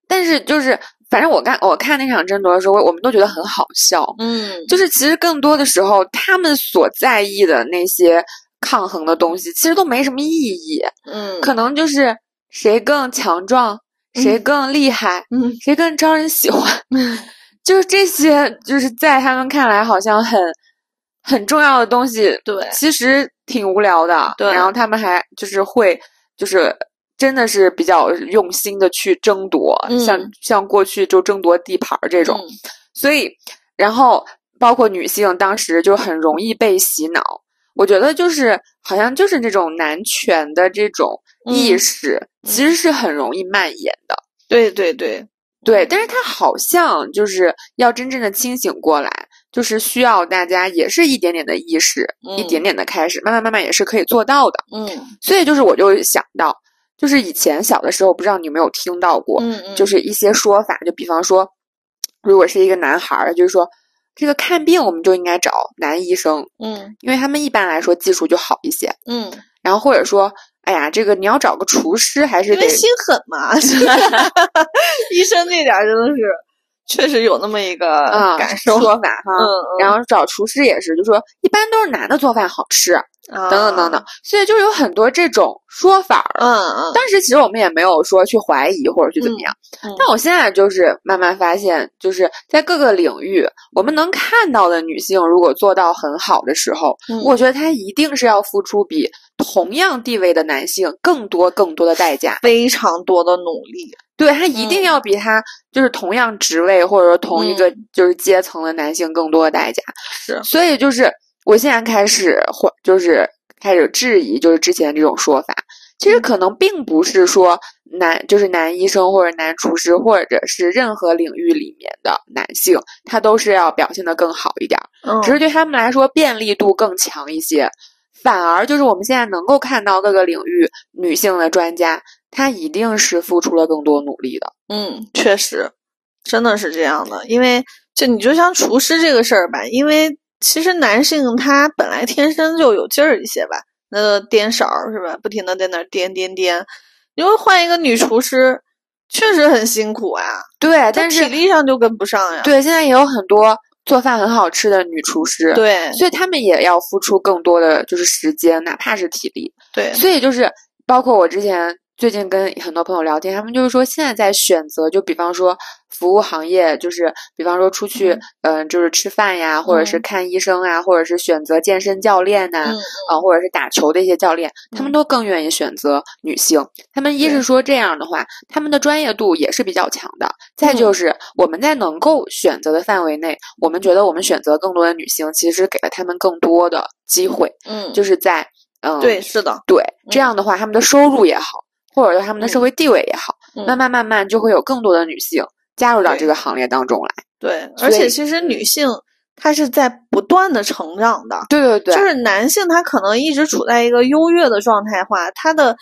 Speaker 1: 但是就是反正我看我看那场争夺的时候，我我们都觉得很好笑。
Speaker 2: 嗯
Speaker 1: 就是其实更多的时候，他们所在意的那些抗衡的东西，其实都没什么意义。
Speaker 2: 嗯
Speaker 1: 可能就是谁更强壮，谁更厉害，
Speaker 2: 嗯
Speaker 1: 谁更招人喜欢，就是这些，就是在他们看来好像很很重要的东西，
Speaker 2: 对
Speaker 1: 其实挺无聊的。
Speaker 2: 对
Speaker 1: 然后他们还就是会，就是真的是比较用心的去争夺，
Speaker 2: 嗯
Speaker 1: 像像过去就争夺地盘儿这种，
Speaker 2: 嗯
Speaker 1: 所以然后包括女性当时就很容易被洗脑。我觉得就是好像就是这种男权的这种意
Speaker 2: 嗯
Speaker 1: 识，其实是很容易蔓延的。
Speaker 2: 对对对，
Speaker 1: 对，但是他好像就是要真正的清醒过来，就是需要大家也是一点点的意识，一点点的开始，慢慢慢慢也是可以做到的。
Speaker 2: 嗯，
Speaker 1: 所以就是我就想到，就是以前小的时候，不知道你有没有听到过，
Speaker 2: 嗯嗯，
Speaker 1: 就是一些说法，就比方说，如果是一个男孩儿，就是说这个看病我们就应该找男医生，
Speaker 2: 嗯
Speaker 1: 因为他们一般来说技术就好一些。
Speaker 2: 嗯，
Speaker 1: 然后或者说，哎呀，这个你要找个厨师还是得
Speaker 2: 心狠嘛，医生那点儿真的是确实有那么一个
Speaker 1: 啊
Speaker 2: 感受。
Speaker 1: 说法哈。
Speaker 2: 嗯
Speaker 1: 然后找厨师也是，就说一般都是男的做饭好吃，
Speaker 2: 嗯，
Speaker 1: 等等等等，所以就有很多这种说法儿。
Speaker 2: 嗯嗯，
Speaker 1: 当时其实我们也没有说去怀疑或者去怎么样，
Speaker 2: 嗯嗯
Speaker 1: 但我现在就是慢慢发现，就是在各个领域，我们能看到的女性，如果做到很好的时候，
Speaker 2: 嗯
Speaker 1: 我觉得她一定是要付出比同样地位的男性更多更多的代价。
Speaker 2: 非常多的努力。
Speaker 1: 对她一定
Speaker 2: 嗯
Speaker 1: 要比她就是同样职位或者说同一个就是阶层的男性更多的代价。
Speaker 2: 是
Speaker 1: 所以就是我现在开始或就是开始质疑，就是之前这种说法。其实
Speaker 2: 嗯
Speaker 1: 可能并不是说男就是男医生或者男厨师，或者是任何领域里面的男性，他都是要表现得更好一点只是对他们来说便利度更强一些。反而就是我们现在能够看到各个领域女性的专家，她一定是付出了更多努力的。
Speaker 2: 嗯，确实，真的是这样的。因为就你就像厨师这个事儿吧，因为其实男性他本来天生就有劲儿一些吧，那个颠勺儿是吧，不停的在那儿颠颠颠。你会换一个女厨师，确实很辛苦啊，
Speaker 1: 对，但是
Speaker 2: 体力上就跟不上呀。
Speaker 1: 对现在也有很多做饭很好吃的女厨师，
Speaker 2: 对
Speaker 1: 所以他们也要付出更多的就是时间，哪怕是体力。
Speaker 2: 对，
Speaker 1: 所以就是包括我之前最近跟很多朋友聊天，他们就是说现在在选择，就比方说服务行业，就是比方说出去，嗯、就是吃饭呀，或者是
Speaker 2: 嗯。
Speaker 1: 看医生啊，或者是选择健身教练呐、
Speaker 2: 嗯
Speaker 1: 啊，或者是打球的一些教练，他们
Speaker 2: 嗯。
Speaker 1: 都更愿意选择女性。他们一是说这样的话，他们的专业度也是比较强的；再
Speaker 2: 嗯。
Speaker 1: 就是我们在能够选择的范围内，我们觉得我们选择更多的女性，其实给了他们更多的机会，
Speaker 2: 嗯，
Speaker 1: 就是在嗯，
Speaker 2: 对，是的，
Speaker 1: 对，这
Speaker 2: 嗯。
Speaker 1: 样的话，他们的收入也好，或者说他们的社
Speaker 2: 嗯
Speaker 1: 会地位也好，
Speaker 2: 嗯
Speaker 1: 慢慢慢慢就会有更多的女性加入到这个行列当中来。
Speaker 2: 对，而且其实女性她是在不断的成长的，
Speaker 1: 对对对，
Speaker 2: 就是男性他可能一直处在一个优越的状态化，他的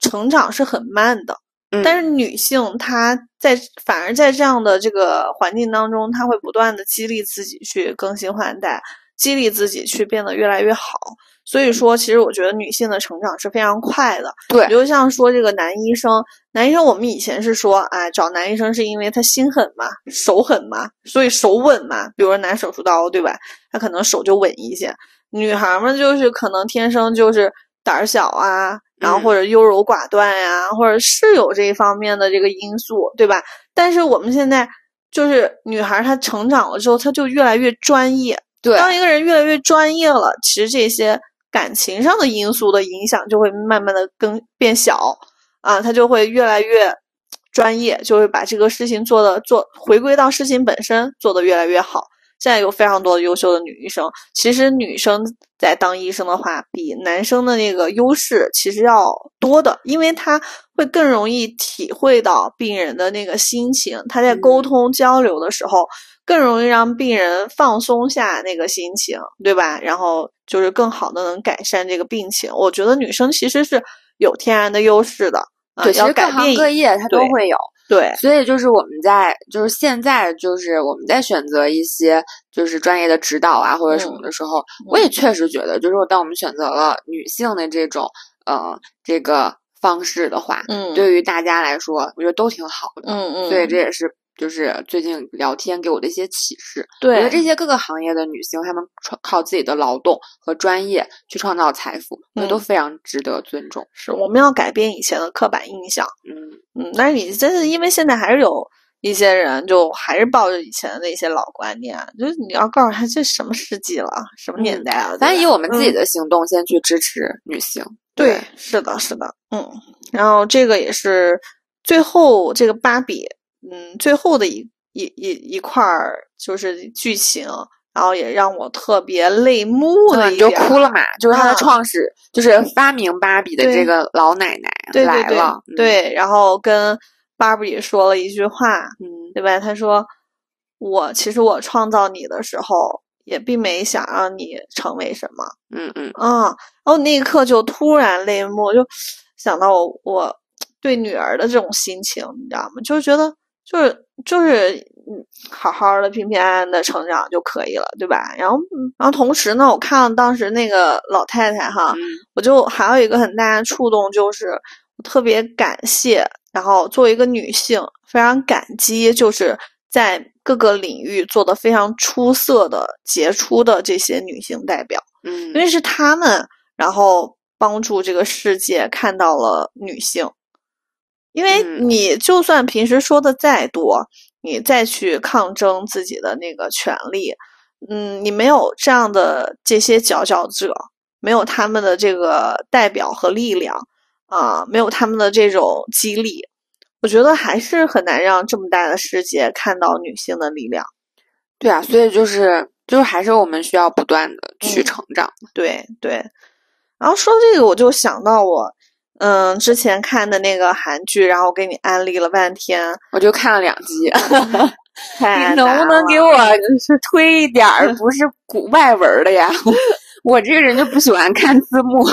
Speaker 2: 成长是很慢的。
Speaker 1: 嗯
Speaker 2: 但是女性她在反而在这样的这个环境当中，她会不断的激励自己去更新换代，激励自己去变得越来越好。所以说，其实我觉得女性的成长是非常快的。
Speaker 1: 对
Speaker 2: 比如像说这个男医生，男医生我们以前是说，哎，找男医生是因为他心狠嘛，手狠嘛，所以手稳嘛。比如说拿手术刀，对吧？他可能手就稳一些。女孩们就是可能天生就是胆儿小啊，然后
Speaker 1: 嗯
Speaker 2: 或者优柔寡断呀、或者是有这一方面的这个因素，对吧？但是我们现在就是女孩，她成长了之后，她就越来越专业。
Speaker 1: 对
Speaker 2: 当一个人越来越专业了，其实这些感情上的因素的影响就会慢慢的更变小啊，他就会越来越专业，就会把这个事情做的做回归到事情本身，做的越来越好。现在有非常多的优秀的女医生，其实女生在当医生的话，比男生的那个优势其实要多的，因为她会更容易体会到病人的那个心情，她在沟
Speaker 1: 嗯
Speaker 2: 通交流的时候，更容易让病人放松下那个心情，对吧？然后就是更好的能改善这个病情。我觉得女生其实是有天然的优势的，啊，
Speaker 1: 对，其实各行各业它都会有。
Speaker 2: 对，
Speaker 1: 所以就是我们在就是现在就是我们在选择一些就是专业的指导啊或者什么
Speaker 2: 嗯
Speaker 1: 的时候，我也确实觉得，就是说当我们选择了女性的这种呃这个方式的话，
Speaker 2: 嗯，
Speaker 1: 对于大家来说，我觉得都挺好的。
Speaker 2: 嗯嗯，
Speaker 1: 所以这也是就是最近聊天给我的一些启示。对我觉得这些各个行业的女性，她们创靠自己的劳动和专业去创造财富，我觉得都
Speaker 2: 嗯
Speaker 1: 非常值得尊重。
Speaker 2: 是我们要改变以前的刻板印象。
Speaker 1: 嗯，
Speaker 2: 嗯，但是你真是因为现在还是有一些人就还是抱着以前的那些老观念，就是你要告诉他这什么世纪了，什么年
Speaker 1: 嗯
Speaker 2: 代了，
Speaker 1: 咱以我们自己
Speaker 2: 嗯
Speaker 1: 的行动先去支持女性。
Speaker 2: 对，是的，是的，嗯，然后这个也是最后这个芭比，嗯，最后的一一一一块儿就是剧情，然后也让我特别泪目的
Speaker 1: 嗯，你就
Speaker 2: 一点儿
Speaker 1: 哭了嘛？就是他的
Speaker 2: 啊
Speaker 1: 创始，就是发明芭比的这个老奶奶
Speaker 2: 对对对
Speaker 1: 来了。嗯，
Speaker 2: 对，然后跟芭比说了一句话，
Speaker 1: 嗯
Speaker 2: 对吧？他说：“我其实我创造你的时候，也并没想让你成为什么。”
Speaker 1: 嗯嗯
Speaker 2: 啊，然后那一刻就突然泪目，就想到我我对女儿的这种心情，你知道吗？就是觉得就是就是嗯，好好的平平安安的成长就可以了，对吧？然后然后同时呢，我看了当时那个老太太哈，
Speaker 1: 嗯
Speaker 2: 我就还有一个很大的触动，就是我特别感谢，然后作为一个女性，非常感激，就是在各个领域做的非常出色的、杰出的这些女性代表。
Speaker 1: 嗯，
Speaker 2: 因为是她们，然后帮助这个世界看到了女性。因为
Speaker 1: 嗯
Speaker 2: 你就算平时说的再多，你再去抗争自己的那个权利，嗯，你没有这样的这些佼佼者，没有他们的这个代表和力量啊、没有他们的这种激励，我觉得还是很难让这么大的世界看到女性的力量。
Speaker 1: 对啊，所以就是就是还是我们需要不断的去
Speaker 2: 嗯
Speaker 1: 成长。
Speaker 2: 对对，然后说这个，我就想到我，嗯，之前看的那个韩剧，然后给你安利了半天，
Speaker 1: 我就看了两集，
Speaker 2: 太
Speaker 1: 你能不能给我是推一点儿 不是古外文儿的呀？我这个人就不喜欢看字幕。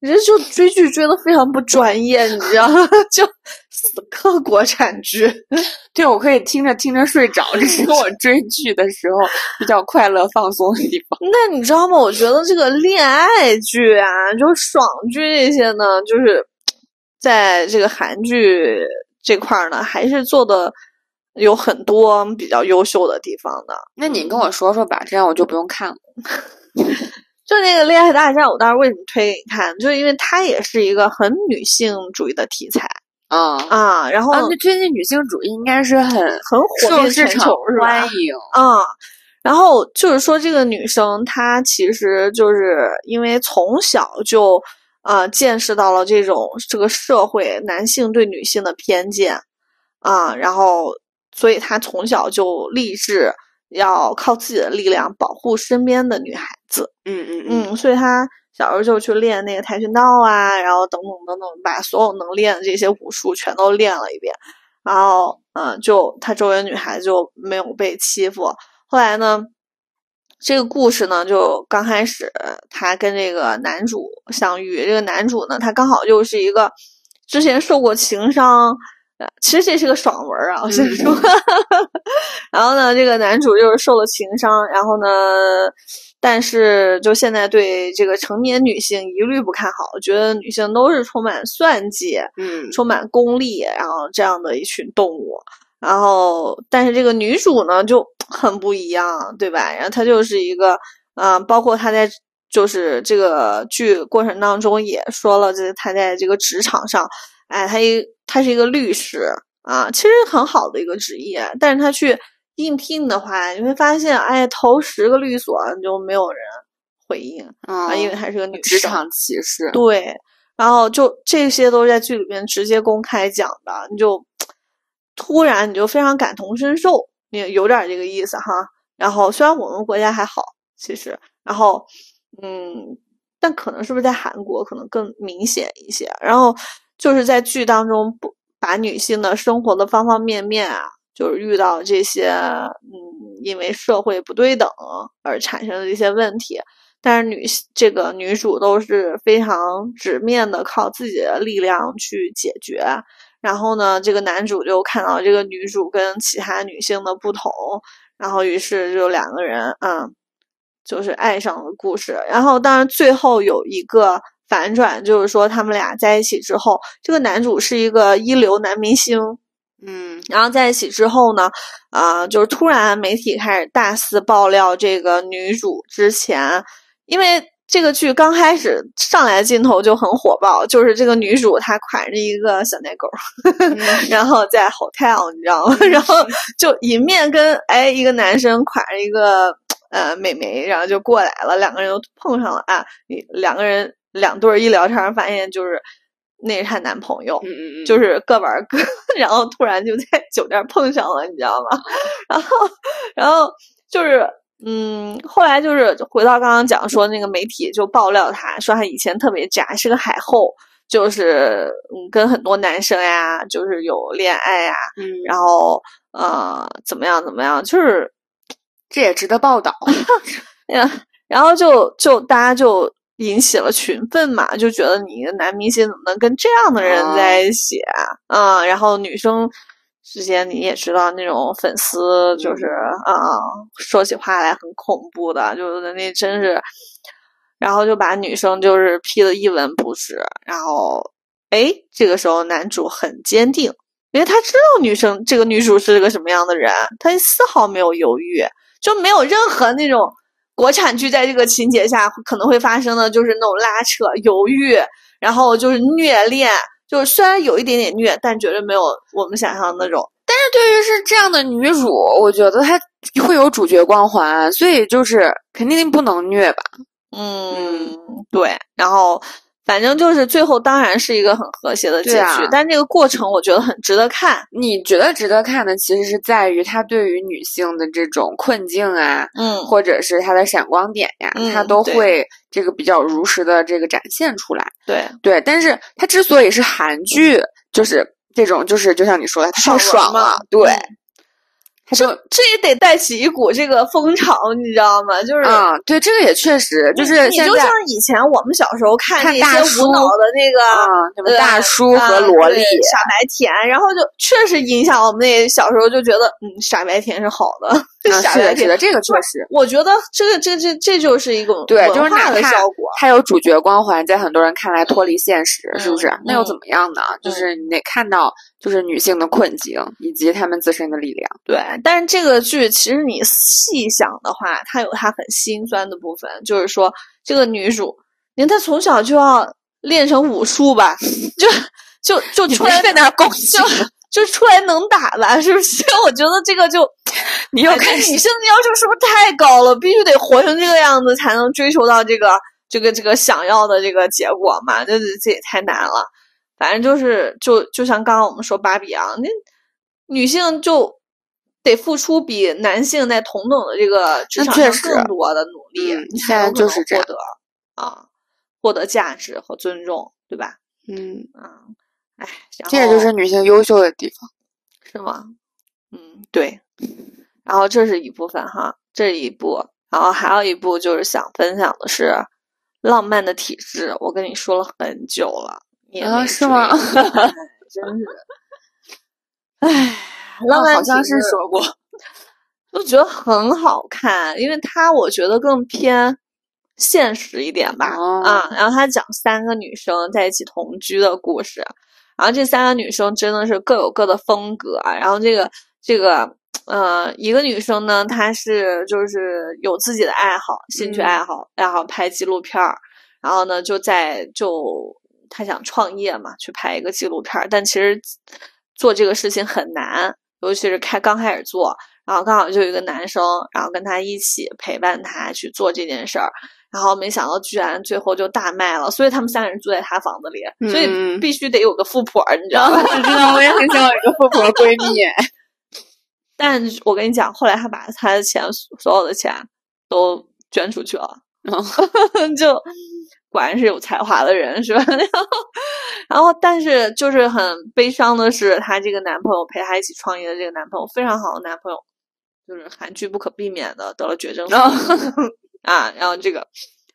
Speaker 2: 人家就追剧追的非常不专业，你知道吗？就死磕国产剧。
Speaker 1: 对，我可以听着听着睡着，这是我 追剧的时候比较快乐放松的地方。
Speaker 2: 那你知道吗？我觉得这个恋爱剧啊，就爽剧这些呢，就是在这个韩剧这块儿呢，还是做的有很多比较优秀的地方的。
Speaker 1: 那你跟我说说吧，这样我就不用看了。
Speaker 2: 就那个《恋爱大战》，我当时为什么推给你看？就是因为它也是一个很女性主义的题材
Speaker 1: 啊
Speaker 2: 啊，然后
Speaker 1: 啊，那最近女性主义应该是很
Speaker 2: 很火
Speaker 1: 受市场
Speaker 2: 遍全球，是吧
Speaker 1: 欢？迎。
Speaker 2: 啊，然后就是说，这个女生她其实就是因为从小就呃见识到了这种这个社会男性对女性的偏见啊，然后所以她从小就立志要靠自己的力量保护身边的女孩子。
Speaker 1: 嗯嗯嗯
Speaker 2: 嗯，所以他小时候就去练那个跆拳道啊，然后等等等等，把所有能练的这些武术全都练了一遍。然后，嗯，就他周围女孩子就没有被欺负。后来呢，这个故事呢，就刚开始他跟这个男主相遇，这个男主呢，他刚好又是一个之前受过情伤。呃其实这是个爽文儿啊，我先
Speaker 1: 嗯
Speaker 2: 说。然后呢，这个男主就是受了情伤，然后呢，但是就现在对这个成年女性一律不看好，觉得女性都是充满算计、
Speaker 1: 嗯
Speaker 2: 充满功利，然后这样的一群动物。然后，但是这个女主呢就很不一样，对吧？然后她就是一个，嗯、包括她在就是这个剧过程当中也说了，就是她在这个职场上，哎，他一他是一个律师啊，其实很好的一个职业，但是他去应聘的话，你会发现，哎，投十个律所就没有人回应啊，
Speaker 1: 嗯，
Speaker 2: 因为她是个女生
Speaker 1: 职场歧视。
Speaker 2: 对，然后就这些都是在剧里面直接公开讲的，你就突然你就非常感同身受，你有点儿这个意思哈。然后虽然我们国家还好，其实，然后嗯，但可能是不是在韩国可能更明显一些。然后就是在剧当中不把女性的生活的方方面面啊，就是遇到这些嗯，因为社会不对等而产生的一些问题。但是女这个女主都是非常直面的，靠自己的力量去解决。然后呢，这个男主就看到这个女主跟其他女性的不同，然后于是就两个人，嗯，就是爱上了故事。然后当然最后有一个反转，就是说他们俩在一起之后，这个男主是一个一流男明星，
Speaker 1: 嗯
Speaker 2: 然后在一起之后呢，啊、就是突然媒体开始大肆爆料这个女主之前，因为这个剧刚开始上来镜头就很火爆，就是这个女主她挎着一个小奶狗，然后在 hotel 你知道吗？然后就迎面跟哎一个男生挎着一个呃美眉，然后就过来了，两个人又碰上了啊，你两个人两对儿一聊天儿，发现就是那是她男朋友，
Speaker 1: 嗯嗯嗯，
Speaker 2: 就是各玩各，然后突然就在 酒店碰上了，你知道吗？然后，然后就是，嗯，后来就是回到刚刚讲说那个媒体就爆料他说他以前特别渣，是个海后，就是嗯跟很多男生呀，就是有恋爱呀，
Speaker 1: 嗯，
Speaker 2: 然后呃怎么样怎么样，就是
Speaker 1: 这也值得报道。
Speaker 2: 呀，然后就就大家就引起了群愤嘛，就觉得你一个男明星怎么能跟这样的人在一起啊？嗯，然后女生之间你也知道那种粉丝就是啊、说起话来很恐怖的，就是那真是，然后就把女生就是批的一文不值，然后哎，这个时候男主很坚定。因为他知道女生这个女主是个什么样的人，他丝毫没有犹豫，就没有任何那种国产剧在这个情节下可能会发生的，就是那种拉扯、犹豫，然后就是虐恋，就是虽然有一点点虐，但绝对没有我们想象的那种。
Speaker 1: 但是对于是这样的女主，我觉得她会有主角光环，所以就是肯定不能虐吧。
Speaker 2: 嗯，对，然后。反正就是最后当然是一个很和谐的结局，
Speaker 1: 啊、
Speaker 2: 但这个过程我觉得很值得看。
Speaker 1: 你觉得值得看的，其实是在于他对于女性的这种困境啊，
Speaker 2: 嗯，
Speaker 1: 或者是他的闪光点呀，
Speaker 2: 嗯、
Speaker 1: 他都会这个比较如实的这个展现出来。
Speaker 2: 对
Speaker 1: 对，但是它之所以是韩剧，就是这种，就是就像你说的，太爽了，对。
Speaker 2: 嗯这这也得带起一股这个风潮，你知道吗？就是
Speaker 1: 啊、嗯，对，这个也确实就是
Speaker 2: 你就像以前我们小时候看那些无脑的那个
Speaker 1: 啊，什么大叔和萝莉、
Speaker 2: 傻白甜，然后就确实影响我们那小时候就觉得，嗯，傻白甜是好的。
Speaker 1: 啊、
Speaker 2: 傻白甜
Speaker 1: 的，这个确实，
Speaker 2: 我觉得这个这这这就是一种
Speaker 1: 对，就是
Speaker 2: 哪果。
Speaker 1: 它有主角光环，在很多人看来脱离现实，是不是？
Speaker 2: 嗯、
Speaker 1: 那又怎么样呢？
Speaker 2: 嗯、
Speaker 1: 就是你得看到，就是女性的困境以及她们自身的力量。
Speaker 2: 对，但是这个剧其实你细想的话，它有它很心酸的部分，就是说这个女主，你看她从小就要练成武术吧，就就就出来
Speaker 1: 在那恭喜。
Speaker 2: 就出来能打吧，是不是？我觉得这个就，
Speaker 1: 你要看
Speaker 2: 女性的要求是不是太高了？必须得活成这个样子，才能追求到这个这个这个想要的这个结果嘛？这这也太难了。反正就是，就就像刚刚我们说芭比啊，那女性就得付出比男性在同等的这个职场上更多的努力，
Speaker 1: 嗯、
Speaker 2: 你才能
Speaker 1: 就是
Speaker 2: 获得啊，获得价值和尊重，对吧？
Speaker 1: 嗯
Speaker 2: 啊。哎，
Speaker 1: 这也就是女性优秀的地方，
Speaker 2: 是吗？嗯，对。然后这是一部分哈，这一部，然后还有一部就是想分享的是《浪漫的体质》，我跟你说了很久了，你也
Speaker 1: 啊，
Speaker 2: 没
Speaker 1: 是吗？
Speaker 2: 真是，唉，浪漫
Speaker 1: 好像是说过，
Speaker 2: 我觉得很好看，因为它我觉得更偏。现实一点吧，
Speaker 1: 哦、
Speaker 2: 啊，然后他讲三个女生在一起同居的故事，然后这三个女生真的是各有各的风格，然后这个这个呃，一个女生呢，她是就是有自己的爱好，兴趣爱好，爱好拍纪录片儿，然后呢就在就她想创业嘛，去拍一个纪录片儿，但其实做这个事情很难，尤其是开刚开始做，然后刚好就有一个男生，然后跟她一起陪伴她去做这件事儿。然后没想到，居然最后就大卖了，所以他们三个人住在他房子里，
Speaker 1: 嗯、
Speaker 2: 所以必须得有个富婆，你知道吗？
Speaker 1: 我知道，我也很想有一个富婆闺蜜。
Speaker 2: 但我跟你讲，后来他把他的钱，所有的钱都捐出去了，
Speaker 1: 然后、
Speaker 2: 就果然是有才华的人，是吧？然后，但是就是很悲伤的是，她这个男朋友陪她一起创业的这个男朋友，非常好的男朋友，就是韩剧不可避免的得了绝症。啊，然后这个，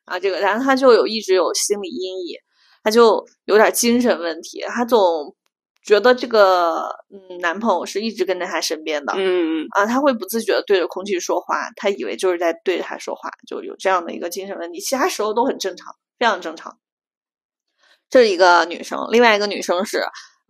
Speaker 2: 啊，这个，然后他就有一直有心理阴影，他就有点精神问题，他总觉得这个嗯男朋友是一直跟在他身边的，
Speaker 1: 嗯嗯
Speaker 2: 啊，他会不自觉的对着空气说话，他以为就是在对着他说话，就有这样的一个精神问题，其他时候都很正常，非常正常。这是一个女生，另外一个女生是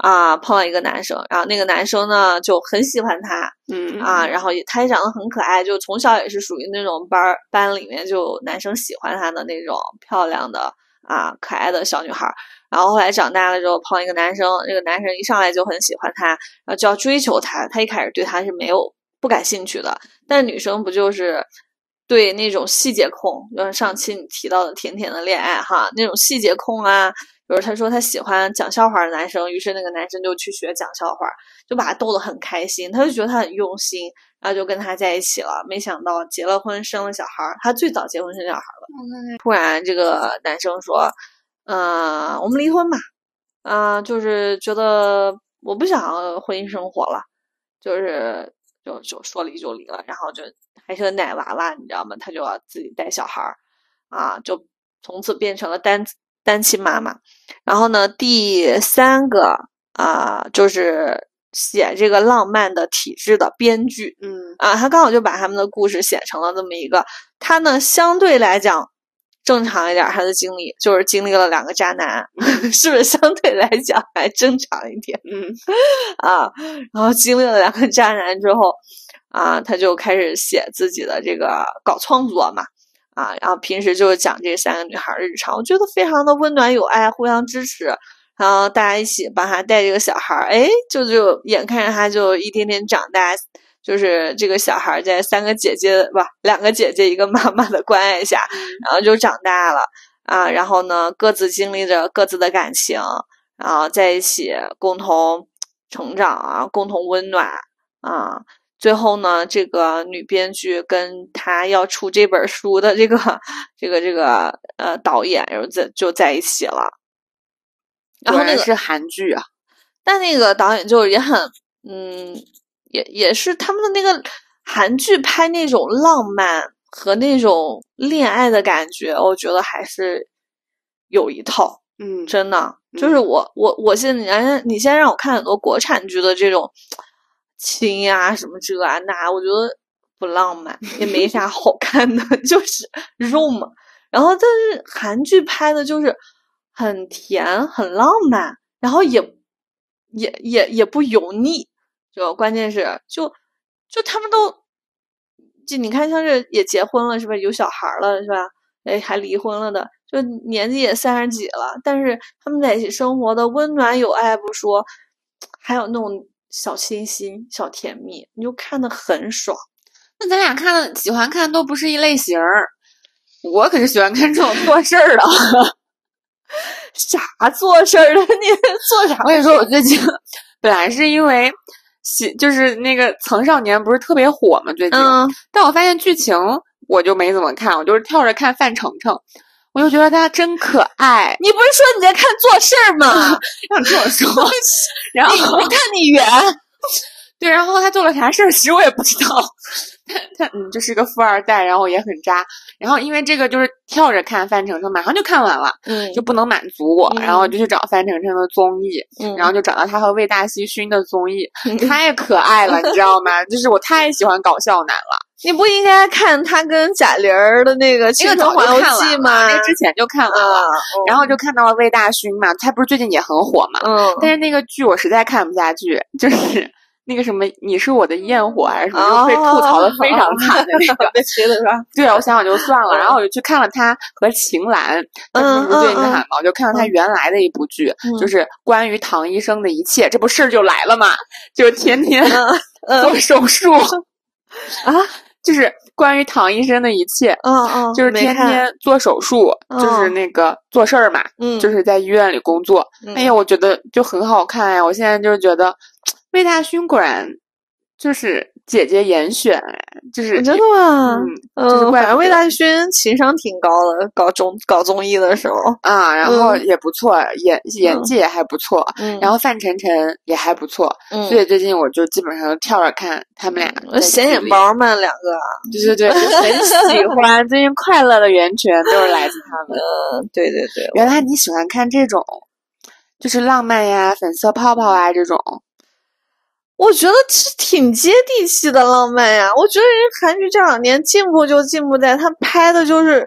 Speaker 2: 啊碰到一个男生，然后那个男生呢就很喜欢她，
Speaker 1: 嗯
Speaker 2: 啊，然后也她也长得很可爱，就从小也是属于那种班班里面就男生喜欢她的那种漂亮的啊可爱的小女孩。然后后来长大了之后碰到一个男生，这个男生一上来就很喜欢她，然后就要追求她。她一开始对她是没有不感兴趣的，但是女生不就是对那种细节控，就是上期你提到的甜甜的恋爱哈，那种细节控啊。比如他说他喜欢讲笑话的男生，于是那个男生就去学讲笑话，就把他逗得很开心，他就觉得他很用心，然后就跟他在一起了。没想到结了婚生了小孩儿，他最早结婚生小孩了。突然这个男生说：“嗯、呃，我们离婚吧。”啊、就是觉得我不想婚姻生活了，就是就就说离就离了，然后就还是个奶娃娃，你知道吗？他就要自己带小孩儿，啊，就从此变成了单单亲妈妈。然后呢，第三个啊、就是写这个浪漫的体制的编剧，
Speaker 1: 嗯
Speaker 2: 啊，他刚好就把他们的故事写成了这么一个，他呢相对来讲正常一点儿，他的经历就是经历了两个渣男，是不是相对来讲还正常一点
Speaker 1: 嗯
Speaker 2: 啊？然后经历了两个渣男之后，啊，他就开始写自己的这个搞创作嘛，啊，然后平时就是讲这三个女孩儿日常，我觉得非常的温暖有爱，互相支持。然后大家一起帮他带这个小孩儿，哎，就就眼看着他就一天天长大，就是这个小孩儿在三个姐姐不两个姐姐一个妈妈的关爱下，然后就长大了啊。然后呢，各自经历着各自的感情，然后在一起共同成长啊，共同温暖啊。最后呢，这个女编剧跟她要出这本书的这个这个这个呃导演，然后在就在一起了。然后那个
Speaker 1: 是韩剧啊，
Speaker 2: 但那个导演就也很，嗯，也也是他们的那个韩剧拍那种浪漫和那种恋爱的感觉，我觉得还是有一套，
Speaker 1: 嗯
Speaker 2: 真的。就是我我我现在你你现在让我看很多国产剧的这种亲呀、什么这啊那，我觉得不浪漫，也没啥好看的，就是肉嘛。然后但是韩剧拍的就是很甜很浪漫，然后也也也也不油腻，就关键是就就他们都就你看像是也结婚了是吧？有小孩了是吧？哎，还离婚了的，就年纪也三十几了，但是他们在一起生活的温暖有爱不说，还有那种小清新、小甜蜜，你就看的很爽。
Speaker 1: 那咱俩看的喜欢看都不是一类型儿，我可是喜欢看这种做事儿的。
Speaker 2: 啥做事儿的？你 做啥？
Speaker 1: 我跟你说，我最近本来是因为喜，就是那个《曾少年》不是特别火嘛，最近，
Speaker 2: 嗯，
Speaker 1: 但我发现剧情我就没怎么看，我就是跳着看范丞丞，我就觉得他真可爱。
Speaker 2: 你不是说你在看做事儿吗？
Speaker 1: 让你听我说，然后
Speaker 2: 我看你圆。
Speaker 1: 对，然后他做了啥事儿，其实我也不知道。他他嗯，就是个富二代，然后也很渣。然后因为这个就是跳着看范丞丞，马上就看完了，
Speaker 2: 嗯
Speaker 1: 就不能满足我，然后就去找范丞丞的综艺，
Speaker 2: 嗯
Speaker 1: 然后就找到他和魏大奚勋的综艺，太可爱了，你知道吗？就是我太喜欢搞笑男了。
Speaker 2: 你不应该看他跟贾玲儿的那个《
Speaker 1: 那
Speaker 2: 青春环游记》吗？
Speaker 1: 那之前就看完了，
Speaker 2: 啊，
Speaker 1: 然后就看到了魏大勋嘛，他不是最近也很火嘛？
Speaker 2: 嗯，
Speaker 1: 但是那个剧我实在看不下去，就是 那个什么，你是我的焰火还是什么，
Speaker 2: 哦
Speaker 1: 就被吐槽的非常惨的那个。
Speaker 2: 被吹的是吧？
Speaker 1: 对啊，我想想就算了，然后我就去看了他和秦岚，他
Speaker 2: 嗯
Speaker 1: 不是最近
Speaker 2: 嗯嗯
Speaker 1: 看嘛，我就看了他原来的一部剧，
Speaker 2: 嗯
Speaker 1: 就是关于唐医生的一切，这不事儿就来了嘛，就天天
Speaker 2: 嗯
Speaker 1: 做手术
Speaker 2: 啊，
Speaker 1: 就是关于唐医生的一切。
Speaker 2: 嗯嗯，
Speaker 1: 就是天，天做手术，就是
Speaker 2: 嗯
Speaker 1: 那个做事儿嘛，
Speaker 2: 嗯，
Speaker 1: 就是在医院里工作。
Speaker 2: 嗯
Speaker 1: 哎呀，我觉得就很好看呀！我现在就是觉得魏大勋果然就是姐姐严选，就是
Speaker 2: 真的吗？
Speaker 1: 嗯，
Speaker 2: 反正魏大勋情商挺高的，搞综搞综艺的时候，
Speaker 1: 啊，然后
Speaker 2: 嗯
Speaker 1: 也不错，演演
Speaker 2: 嗯
Speaker 1: 技也还不错，
Speaker 2: 嗯
Speaker 1: 然后范丞丞也还不错，
Speaker 2: 嗯
Speaker 1: 所以最近我就基本上都跳着看他们俩
Speaker 2: 显眼包们两个，
Speaker 1: 对对对，很 喜欢。最近快乐的源泉都是来自他们。
Speaker 2: 嗯，对对对，
Speaker 1: 原来你喜欢看这种，就是浪漫呀、粉色泡泡啊这种。
Speaker 2: 我觉得是挺接地气的浪漫呀。我觉得人家韩剧这两年进步就进步在他拍的就是，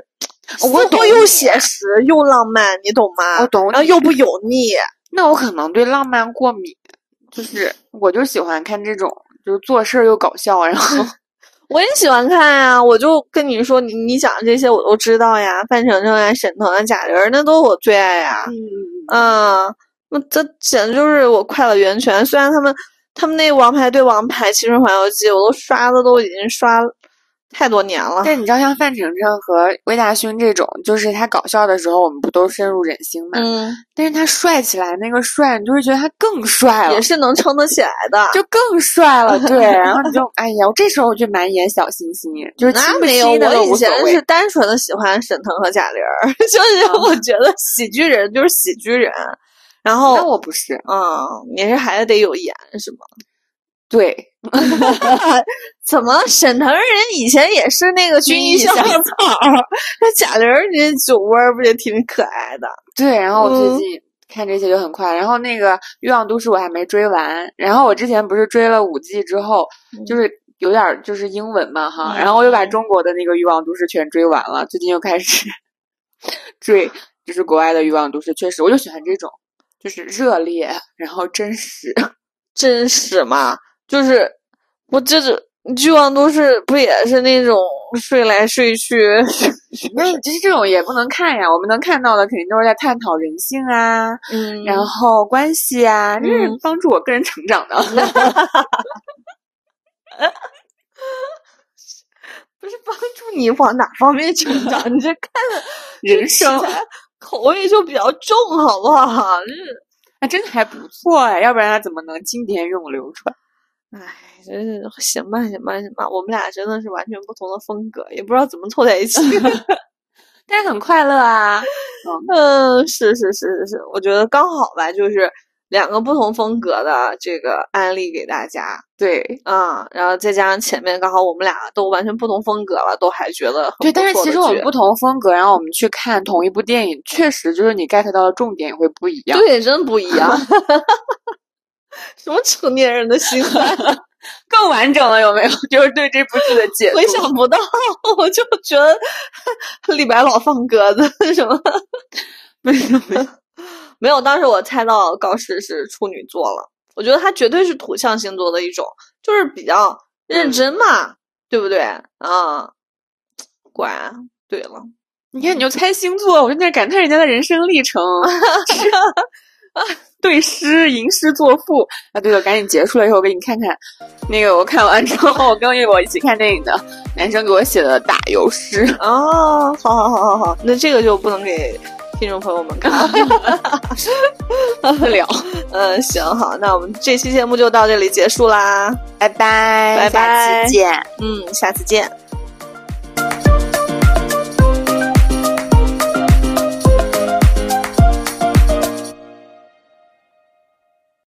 Speaker 1: 我
Speaker 2: 多又写实又浪漫，你懂吗？
Speaker 1: 我懂
Speaker 2: 然后又不油腻。
Speaker 1: 那我可能对浪漫过敏，就是我就喜欢看这种，就是做事儿又搞笑，然后
Speaker 2: 我也喜欢看呀，我就跟你说，你你讲的这些我都知道呀，范丞丞呀、沈腾啊、贾玲儿，那都是我最爱呀。
Speaker 1: 嗯，
Speaker 2: 嗯，那这简直就是我快乐源泉。虽然他们他们那《王牌对王牌》《青春环游记》，我都刷的都已经刷太多年了。
Speaker 1: 但你知道，像范丞丞和魏大勋这种，就是他搞笑的时候，我们不都深入人心嘛？
Speaker 2: 嗯，
Speaker 1: 但是他帅起来那个帅，你就会觉得他更帅了
Speaker 2: 也，是能撑得起来的。
Speaker 1: 就更帅了。对，然后你就哎呀，我这时候我就满眼小星星，就是亲不
Speaker 2: 那没有，我以前是。单纯的喜欢沈腾和贾玲儿，就是
Speaker 1: 啊
Speaker 2: 我觉得喜剧人就是喜剧人。然后
Speaker 1: 那我不是，
Speaker 2: 嗯，你是孩子得有颜是吗？
Speaker 1: 对，
Speaker 2: 怎么沈腾人以前也是那个军艺校草，那贾玲儿这酒窝不也挺可爱的？
Speaker 1: 对，然后我最
Speaker 2: 嗯
Speaker 1: 近看这些就很快，然后那个《欲望都市》我还没追完，然后我之前不是追了五季之后，就是有点儿就是英文嘛哈，
Speaker 2: 嗯
Speaker 1: 然后我又把中国的那个《欲望都市》全追完了，最近又开始 追就是国外的《欲望都市》，确实我就喜欢这种，就是热烈，然后真实。
Speaker 2: 真实嘛，就是我这种欲望都市不也是那种睡来睡去？
Speaker 1: 那其实这种也不能看呀，我们能看到的肯定都是在探讨人性啊，
Speaker 2: 嗯
Speaker 1: 然后关系啊，这是
Speaker 2: 嗯
Speaker 1: 帮助我个人成长的。
Speaker 2: 不是帮助你往哪方面成长？你这看的
Speaker 1: 人生
Speaker 2: 口味就比较重，好不好？这
Speaker 1: 啊，真的还不错哎，要不然他怎么能经典永流传？
Speaker 2: 哎，真是行吧，行吧，行吧，我们俩真的是完全不同的风格，也不知道怎么凑在一起。
Speaker 1: 但是很快乐啊。
Speaker 2: 嗯，是是是是是，我觉得刚好吧，就是两个不同风格的这个案例给大家。
Speaker 1: 对
Speaker 2: 嗯，然后再加上前面刚好我们俩都完全不同风格了，都还觉得很
Speaker 1: 对，但是其实我们不同风格，然后我们去看同一部电影，确实就是你 get 到的重点也会不一样。
Speaker 2: 对，真不一样。什么成年人的心态？
Speaker 1: 更完整了有没有？就是对这部剧的解读
Speaker 2: 回。想不到，我就觉得李白老放鸽子什么
Speaker 1: 为什么？
Speaker 2: 没有。当时我猜到高适是处女座了，我觉得他绝对是土象星座的一种，就是比较认真嘛，对不对？啊，果然对了。
Speaker 1: 你看，你就猜星座，我就在感叹人家的人生历程。对诗吟诗作赋啊！对了，赶紧结束了以后，我给你看看那个我看完之后，我跟我一起看电影的男生给我写的打油诗。
Speaker 2: 哦，好好好好好，那这个就不能给听众朋友们，
Speaker 1: 聊，
Speaker 2: 嗯，行，好，那我们这期节目就到这里结束啦，
Speaker 1: 拜拜，
Speaker 2: 拜拜，
Speaker 1: 见，
Speaker 2: 嗯，下次见。